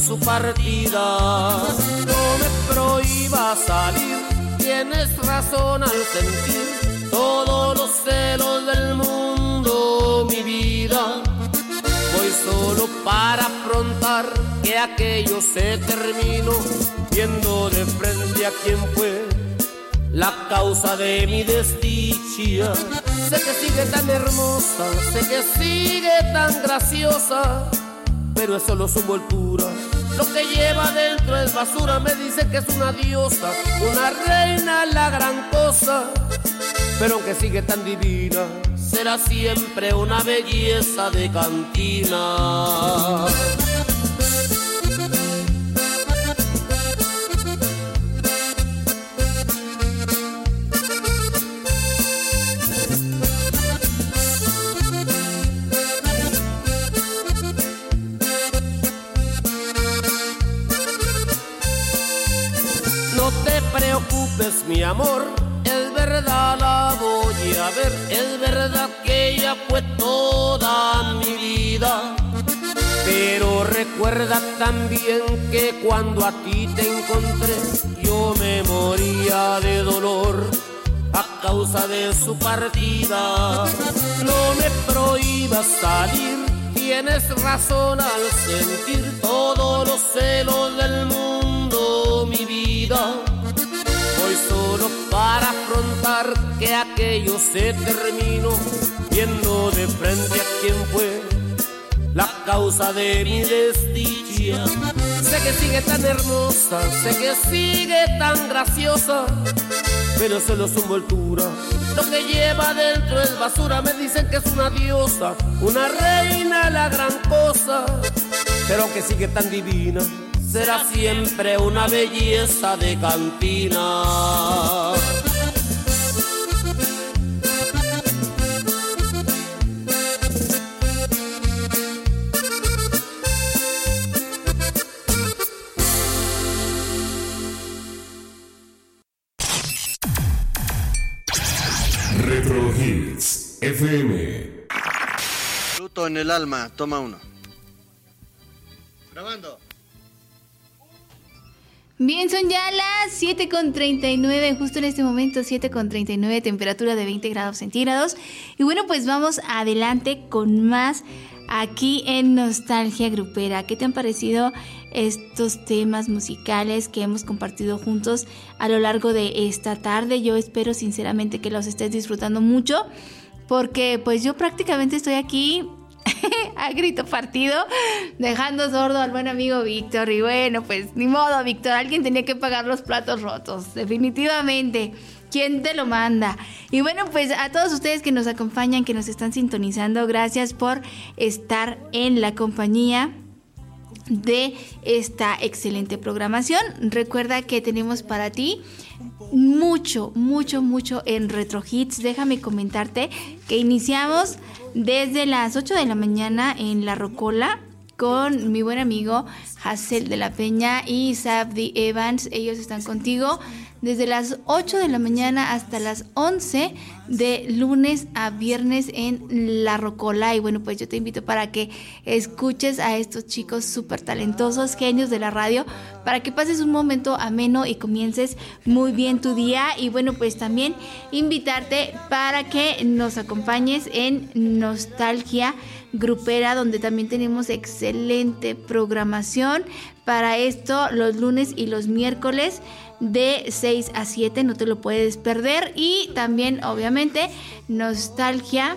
su partida. No me prohíba salir, tienes razón al sentir todos los celos del mundo, mi vida. Voy solo para afrontar que aquello se terminó, viendo de frente a quien fue la causa de mi desdicha. Sé que sigue tan hermosa, sé que sigue tan graciosa, pero es solo su envoltura. Lo que lleva dentro es basura, me dice que es una diosa, una reina, la gran cosa. Pero aunque sigue tan divina, será siempre una belleza de cantina. Es verdad que ella fue toda mi vida. Pero recuerda también que cuando a ti te encontré, yo me moría de dolor a causa de su partida. No me prohíbas salir, tienes razón al sentir todos los celos del mundo, mi vida. Solo para afrontar que aquello se terminó, viendo de frente a quien fue la causa de mi desdicha. Sé que sigue tan hermosa, sé que sigue tan graciosa, pero solo su envoltura. Lo que lleva dentro es basura, me dicen que es una diosa, una reina, la gran cosa. Pero aunque sigue tan divina, será siempre una belleza de cantina. Retro Hits FM. Luto en el alma, toma uno. Grabando. Bien, son ya las 7.39, justo en este momento 7.39, temperatura de 20 grados centígrados. Y bueno, pues vamos adelante con más aquí en Nostalgia Grupera. ¿Qué te han parecido estos temas musicales que hemos compartido juntos a lo largo de esta tarde? Yo espero sinceramente que los estés disfrutando mucho porque pues yo prácticamente estoy aquí a grito partido, dejando sordo al buen amigo Víctor. Y bueno, pues ni modo, Víctor, alguien tenía que pagar los platos rotos, definitivamente. ¿Quién te lo manda? Y bueno, pues a todos ustedes que nos acompañan, que nos están sintonizando, gracias por estar en la compañía de esta excelente programación. Recuerda que tenemos para ti mucho, mucho, mucho en Retro Hits. Déjame comentarte que iniciamos desde las 8 de la mañana en La Rocola con mi buen amigo Hassel de la Peña y Sabdi Evans. Ellos están contigo desde las 8 de la mañana hasta las 11 de lunes a viernes en La Rocola. Y bueno, pues yo te invito para que escuches a estos chicos súper talentosos, genios de la radio, para que pases un momento ameno y comiences muy bien tu día. Y bueno, pues también invitarte para que nos acompañes en Nostalgia Grupera, donde también tenemos excelente programación para esto los lunes y los miércoles de 6 a 7, no te lo puedes perder. Y también, obviamente, nostalgia,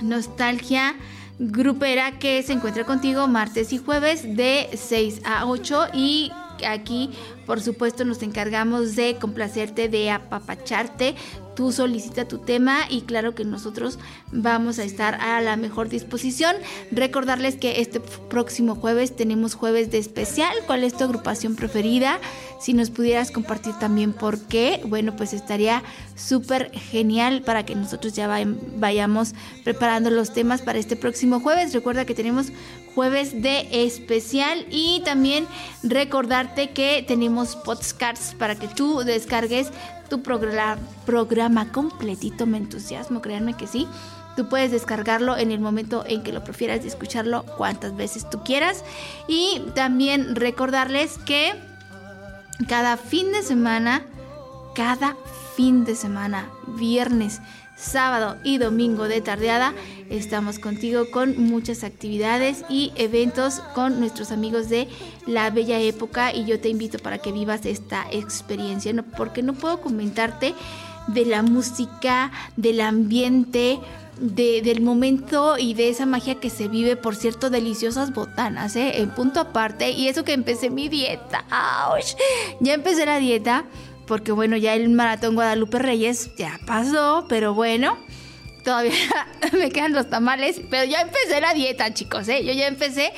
nostalgia grupera que se encuentra contigo martes y jueves de 6 a 8 y aquí por supuesto nos encargamos de complacerte, de apapacharte. Tú solicita tu tema y claro que nosotros vamos a estar a la mejor disposición. Recordarles que este próximo jueves tenemos jueves de especial. ¿Cuál es tu agrupación preferida? Si nos pudieras compartir también por qué, bueno, pues estaría súper genial para que nosotros ya vayamos preparando los temas para este próximo jueves. Recuerda que tenemos jueves de especial y también recordarte que tenemos podcasts para que tú descargues tu programa, programa completito, me entusiasmo, créanme que sí. Tú puedes descargarlo en el momento en que lo prefieras y escucharlo cuantas veces tú quieras. Y también recordarles que cada fin de semana, cada fin de semana, viernes, sábado y domingo de tardeada, estamos contigo con muchas actividades y eventos con nuestros amigos de La Bella Época y yo te invito para que vivas esta experiencia, ¿no? porque no puedo comentarte de la música, del ambiente, del momento y de esa magia que se vive, por cierto, deliciosas botanas, ¿eh? En punto aparte, y eso que empecé mi dieta, ya empecé la dieta, porque bueno, ya el maratón Guadalupe Reyes ya pasó, pero bueno, todavía me quedan los tamales, pero ya empecé la dieta, chicos, ¿eh? Yo ya empecé.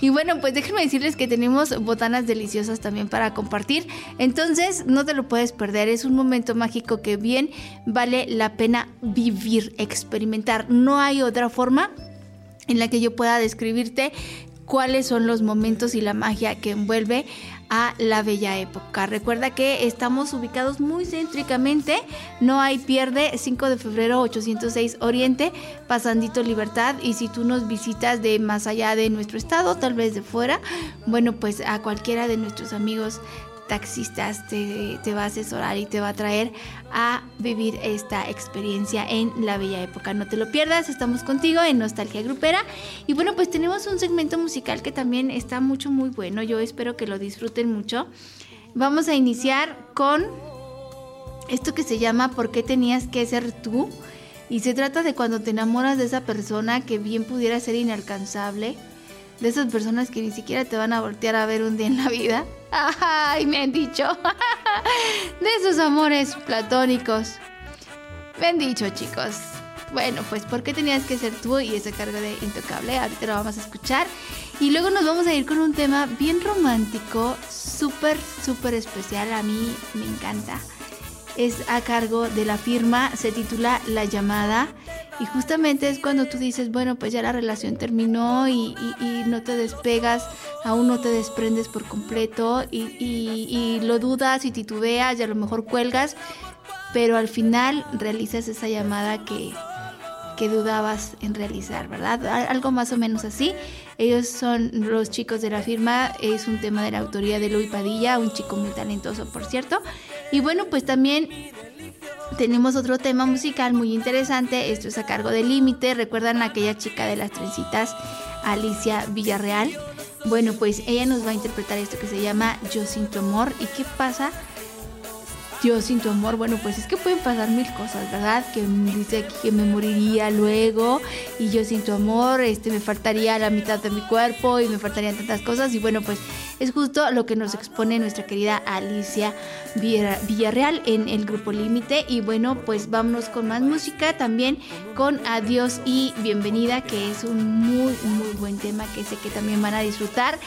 Y bueno, pues déjenme decirles que tenemos botanas deliciosas también para compartir. Entonces, no te lo puedes perder. Es un momento mágico que bien vale la pena vivir, experimentar. No hay otra forma en la que yo pueda describirte cuáles son los momentos y la magia que envuelve a la bella época. Recuerda que estamos ubicados muy céntricamente, no hay pierde, 5 de febrero 806 Oriente, Pasandito Libertad y si tú nos visitas de más allá de nuestro estado, tal vez de fuera, bueno, pues a cualquiera de nuestros amigos taxistas te, te, va a asesorar y te va a traer a vivir esta experiencia en la bella época. No te lo pierdas, estamos contigo en Nostalgia Grupera. Y bueno, pues tenemos un segmento musical que también está mucho, muy bueno. Yo espero que lo disfruten mucho. Vamos a iniciar con esto que se llama ¿Por qué tenías que ser tú? Y se trata de cuando te enamoras de esa persona que bien pudiera ser inalcanzable de esas personas que ni siquiera te van a voltear a ver un día en la vida. Ay, me han dicho. De esos amores platónicos. Me han dicho, chicos. Bueno, pues ¿por qué tenías que ser tú y ese cargo de intocable? Ahorita lo vamos a escuchar. Y luego nos vamos a ir con un tema bien romántico, súper, súper especial. A mí me encanta es a cargo de la firma, se titula La llamada y justamente es cuando tú dices, bueno, pues ya la relación terminó y, no te despegas, aún no te desprendes por completo y, y, lo dudas y titubeas y a lo mejor cuelgas, pero al final realizas esa llamada que, que dudabas en realizar, ¿verdad? Algo más o menos así. Ellos son los chicos de la firma, es un tema de la autoría de Luis Padilla, un chico muy talentoso, por cierto. Y bueno, pues también tenemos otro tema musical muy interesante, esto es a cargo de Límite, recuerdan a aquella chica de las trencitas, Alicia Villarreal. Bueno, pues ella nos va a interpretar esto que se llama Yo sin tu amor. ¿Y qué pasa yo sin tu amor, bueno, pues es que pueden pasar mil cosas, ¿verdad? Que dice que me moriría luego y yo sin tu amor, este, me faltaría la mitad de mi cuerpo y me faltarían tantas cosas y bueno, pues es justo lo que nos expone nuestra querida Alicia Villarreal en el grupo Límite y bueno, pues vámonos con más música también con Adiós y Bienvenida, que es un muy, muy buen tema que sé que también van a disfrutar,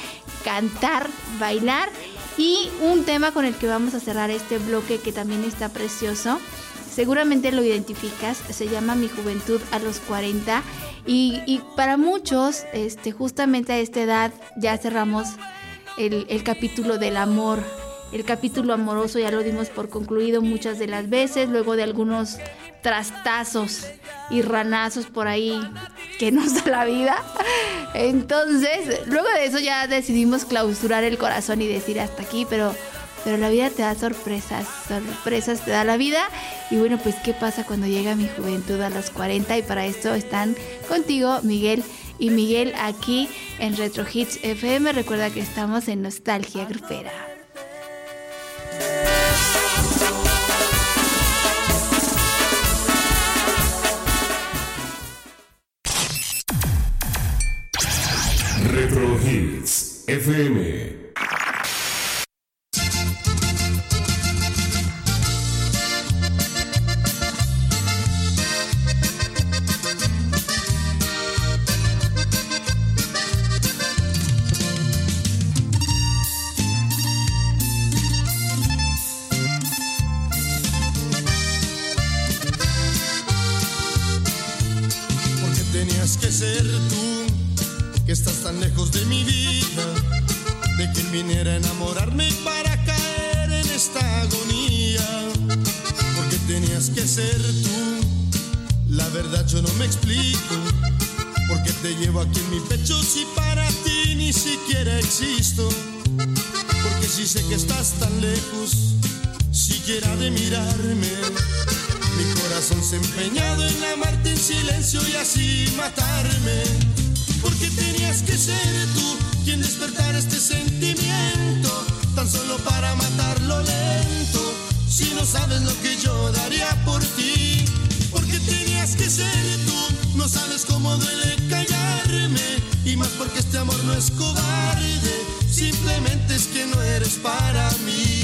cantar, bailar y un tema con el que vamos a cerrar este bloque que también está precioso. Seguramente lo identificas, se llama Mi Juventud a los 40 y, para muchos, este, justamente a esta edad ya cerramos el, el capítulo del amor, el capítulo amoroso ya lo dimos por concluido muchas de las veces, luego de algunos trastazos y ranazos por ahí que nos da la vida. Entonces, luego de eso ya decidimos clausurar el corazón y decir hasta aquí, pero pero la vida te da sorpresas, sorpresas te da la vida. Y bueno, pues qué pasa cuando llega mi juventud a los 40 y para esto están contigo Miguel y Miguel aquí en Retro Hits FM. Recuerda que estamos en Nostalgia Grupera. FM. tan lejos de mi ser tú. La verdad yo no me explico. Porque te llevo aquí en mi pecho si para ti ni siquiera existo. Porque si sé que estás tan lejos, siquiera de mirarme. Mi corazón se ha empeñado en amarte en silencio y así matarme. Porque tenías que ser tú quien despertara este sentimiento, tan solo para matarlo lento. Si no sabes lo que yo daría por ti, porque tenías que ser tú, no sabes cómo duele callarme, y más porque este amor no es cobarde, simplemente es que no eres para mí.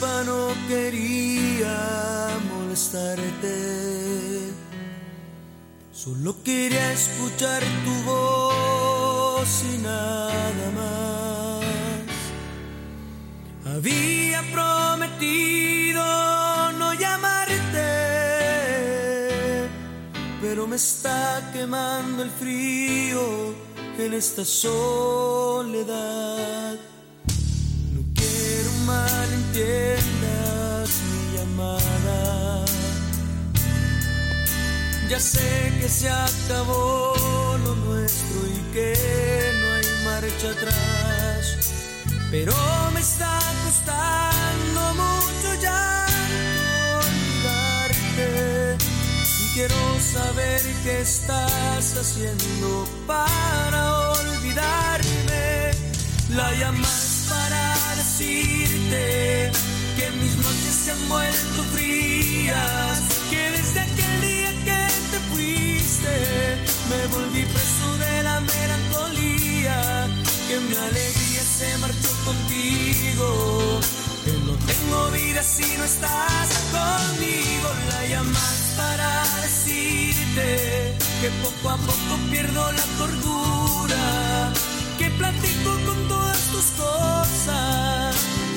No quería molestarte. Solo quería escuchar tu voz y nada más. Había prometido no llamarte, pero me está quemando el frío en esta soledad. Malentiendas mi llamada. Ya sé que se acabó lo nuestro y que no hay marcha atrás. Pero me está costando mucho ya olvidarte. Y quiero saber qué estás haciendo para olvidarme. La llamas para decirte que mis noches se han vuelto frías, que desde aquel día que te fuiste me volví preso de la melancolía, que mi alegría se marchó contigo, que no tengo vida si no estás conmigo. La llamas para decirte que poco a poco pierdo la cordura, que platico con todas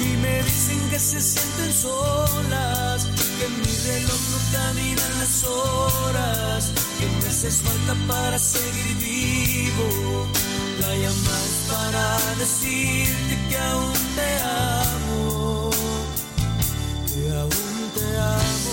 y me dicen que se sienten solas, que en mi reloj no caminan las horas, que me haces falta para seguir vivo. La llamas para decirte que aún te amo, que aún te amo.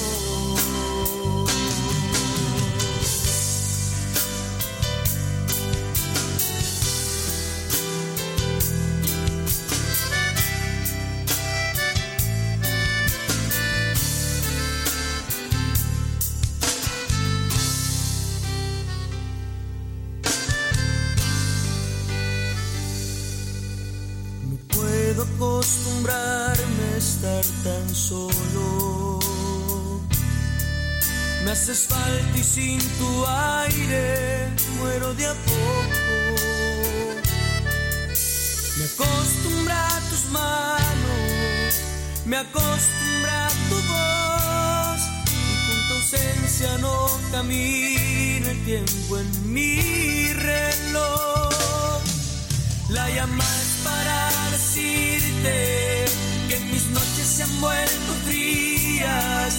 Sin tu aire muero de a poco. Me acostumbra a tus manos, me acostumbra a tu voz. Y con tu ausencia no camina el tiempo en mi reloj. La llamada es para decirte que mis noches se han vuelto frías,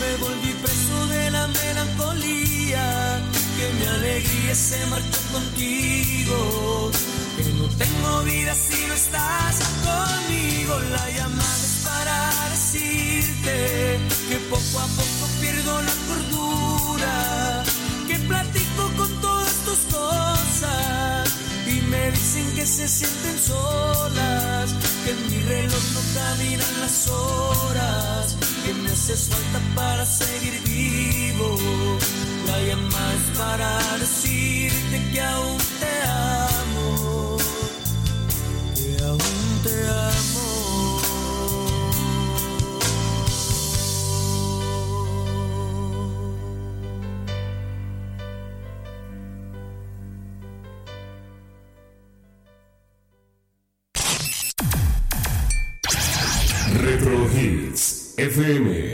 me volví preso de la melancolía, que mi alegría se marchó contigo, que no tengo vida si no estás conmigo, la llamada es para decirte que poco a poco pierdo la cordura, que platico con todas tus cosas y me dicen que se sienten solas, que en mi reloj no caminan las horas, haces falta para seguir vivo. La llama es para decirte que aún te amo, que aún te amo. FM.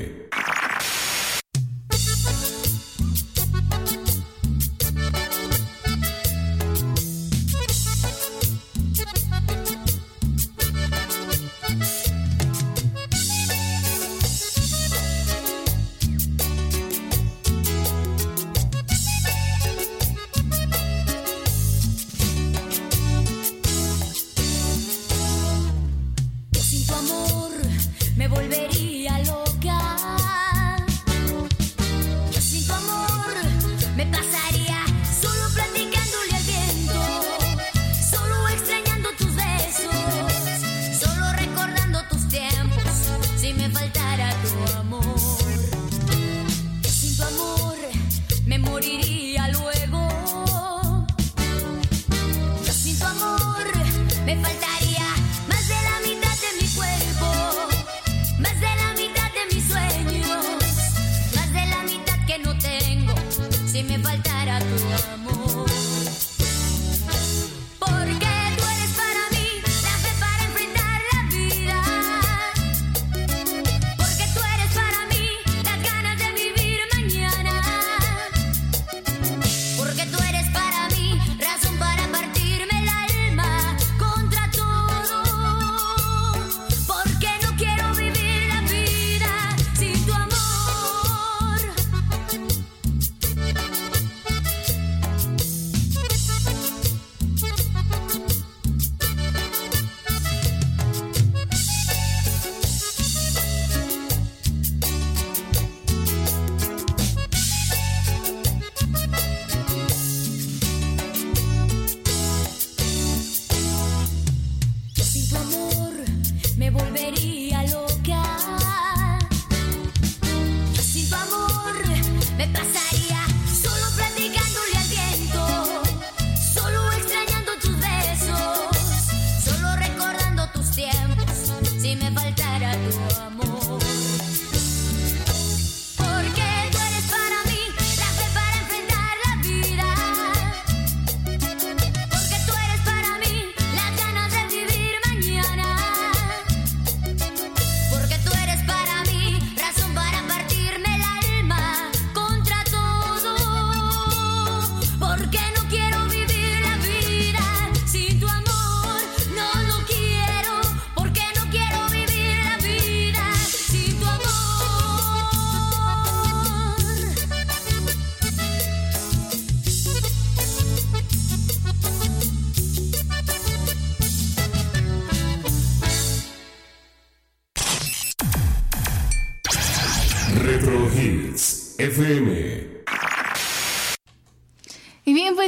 FM.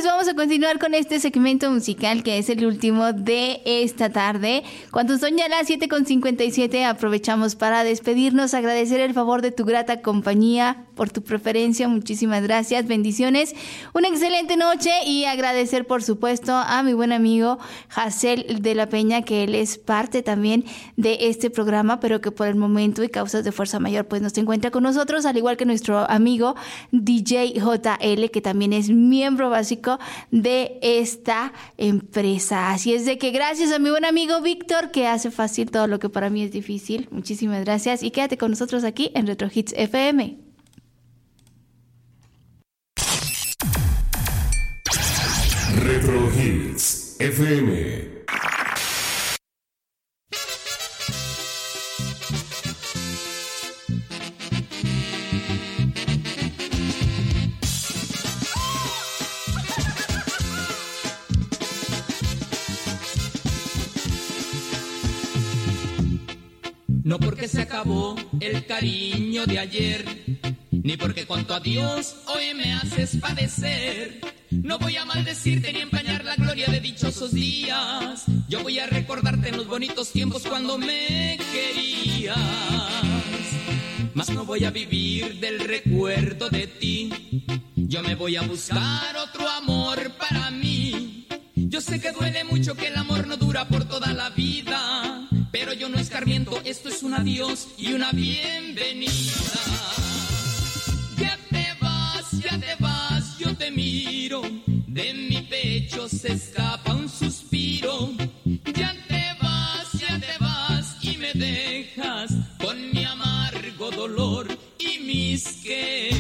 Pues vamos a continuar con este segmento musical que es el último de esta tarde. Cuando son ya las 7.57 aprovechamos para despedirnos, agradecer el favor de tu grata compañía, por tu preferencia, muchísimas gracias, bendiciones, una excelente noche y agradecer por supuesto a mi buen amigo Jacel de la Peña, que él es parte también de este programa, pero que por el momento y causas de fuerza mayor pues no se encuentra con nosotros, al igual que nuestro amigo DJ JL, que también es miembro básico de esta empresa. Así es de que gracias a mi buen amigo Víctor, que hace fácil todo lo que para mí es difícil. Muchísimas gracias y quédate con nosotros aquí en Retro Hits FM. Retro Hits FM. Porque se acabó el cariño de ayer, ni porque con tu adiós hoy me haces padecer. No voy a maldecirte ni empañar la gloria de dichosos días. Yo voy a recordarte en los bonitos tiempos cuando me querías. Mas no voy a vivir del recuerdo de ti. Yo me voy a buscar otro amor para mí. Yo sé que duele mucho que el amor no dura por toda la vida. Esto es un adiós y una bienvenida. Ya te vas, ya te vas, yo te miro. De mi pecho se escapa un suspiro. Ya te vas, ya te vas y me dejas con mi amargo dolor y mis quejas.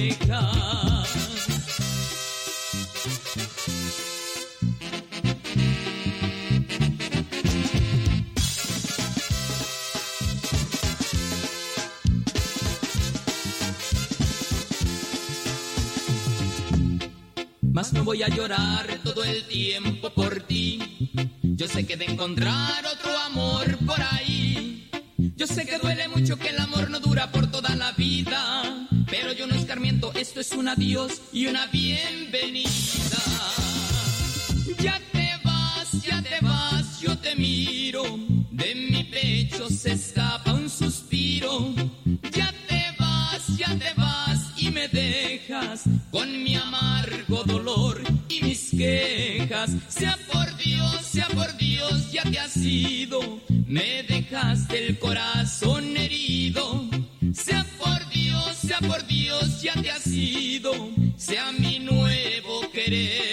Mas no voy a llorar todo el tiempo por ti. Yo sé que de encontrar otro amor por ahí. Yo sé que duele mucho que el amor no dura por toda la vida. Pero yo no escarmiento, esto es un adiós y una bienvenida. Ya te vas, ya te vas, yo te miro. De mi pecho se escapa un suspiro. Ya te vas, ya te vas y me dejas con mi amargo dolor quejas. Sea por Dios, sea por Dios, ya te has ido. Me dejaste el corazón herido. Sea por Dios, sea por Dios, ya te has ido. Sea mi nuevo querer.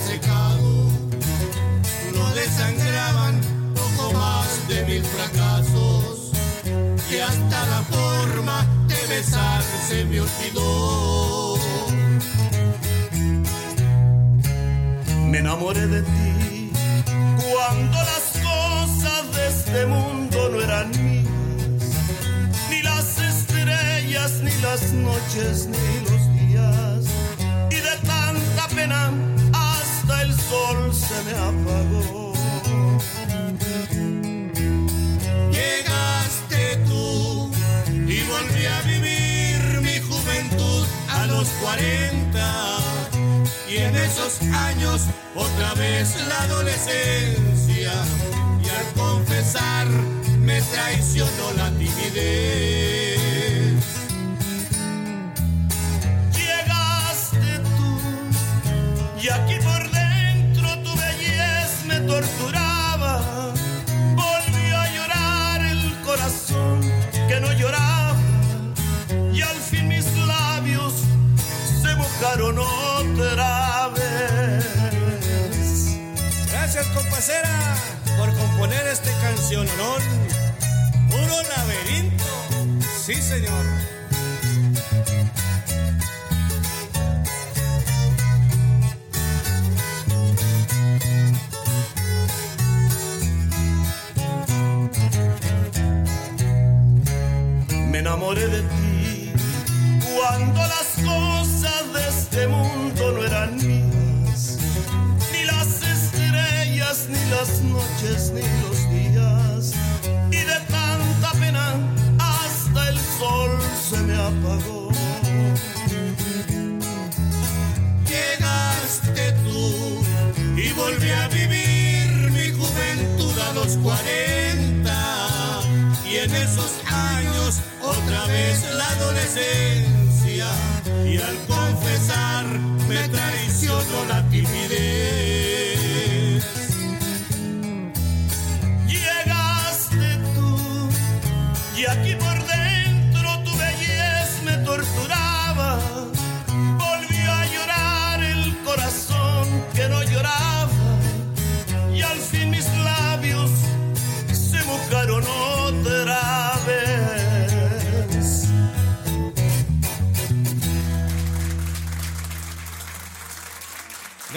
Secado. Lo desangraban poco más de mil fracasos y hasta la forma de besar se me olvidó. Me enamoré de ti cuando las cosas de este mundo no eran mías ni las estrellas, ni las noches, ni me apagó. Llegaste tú y volví a vivir mi juventud a los 40. Y en esos años otra vez la adolescencia. Y al confesar me traicionó la timidez. Por componer esta canción, cancionón. Puro laberinto, sí señor. Me enamoré de ti otra vez la adolescencia y al confesar me traicionó la timidez.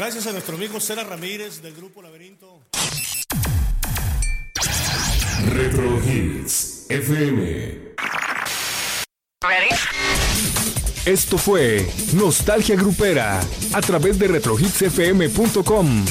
Gracias a nuestro amigo Cera Ramírez del Grupo Laberinto. Retro Hits FM. Esto fue Nostalgia Grupera a través de retrohitsfm.com.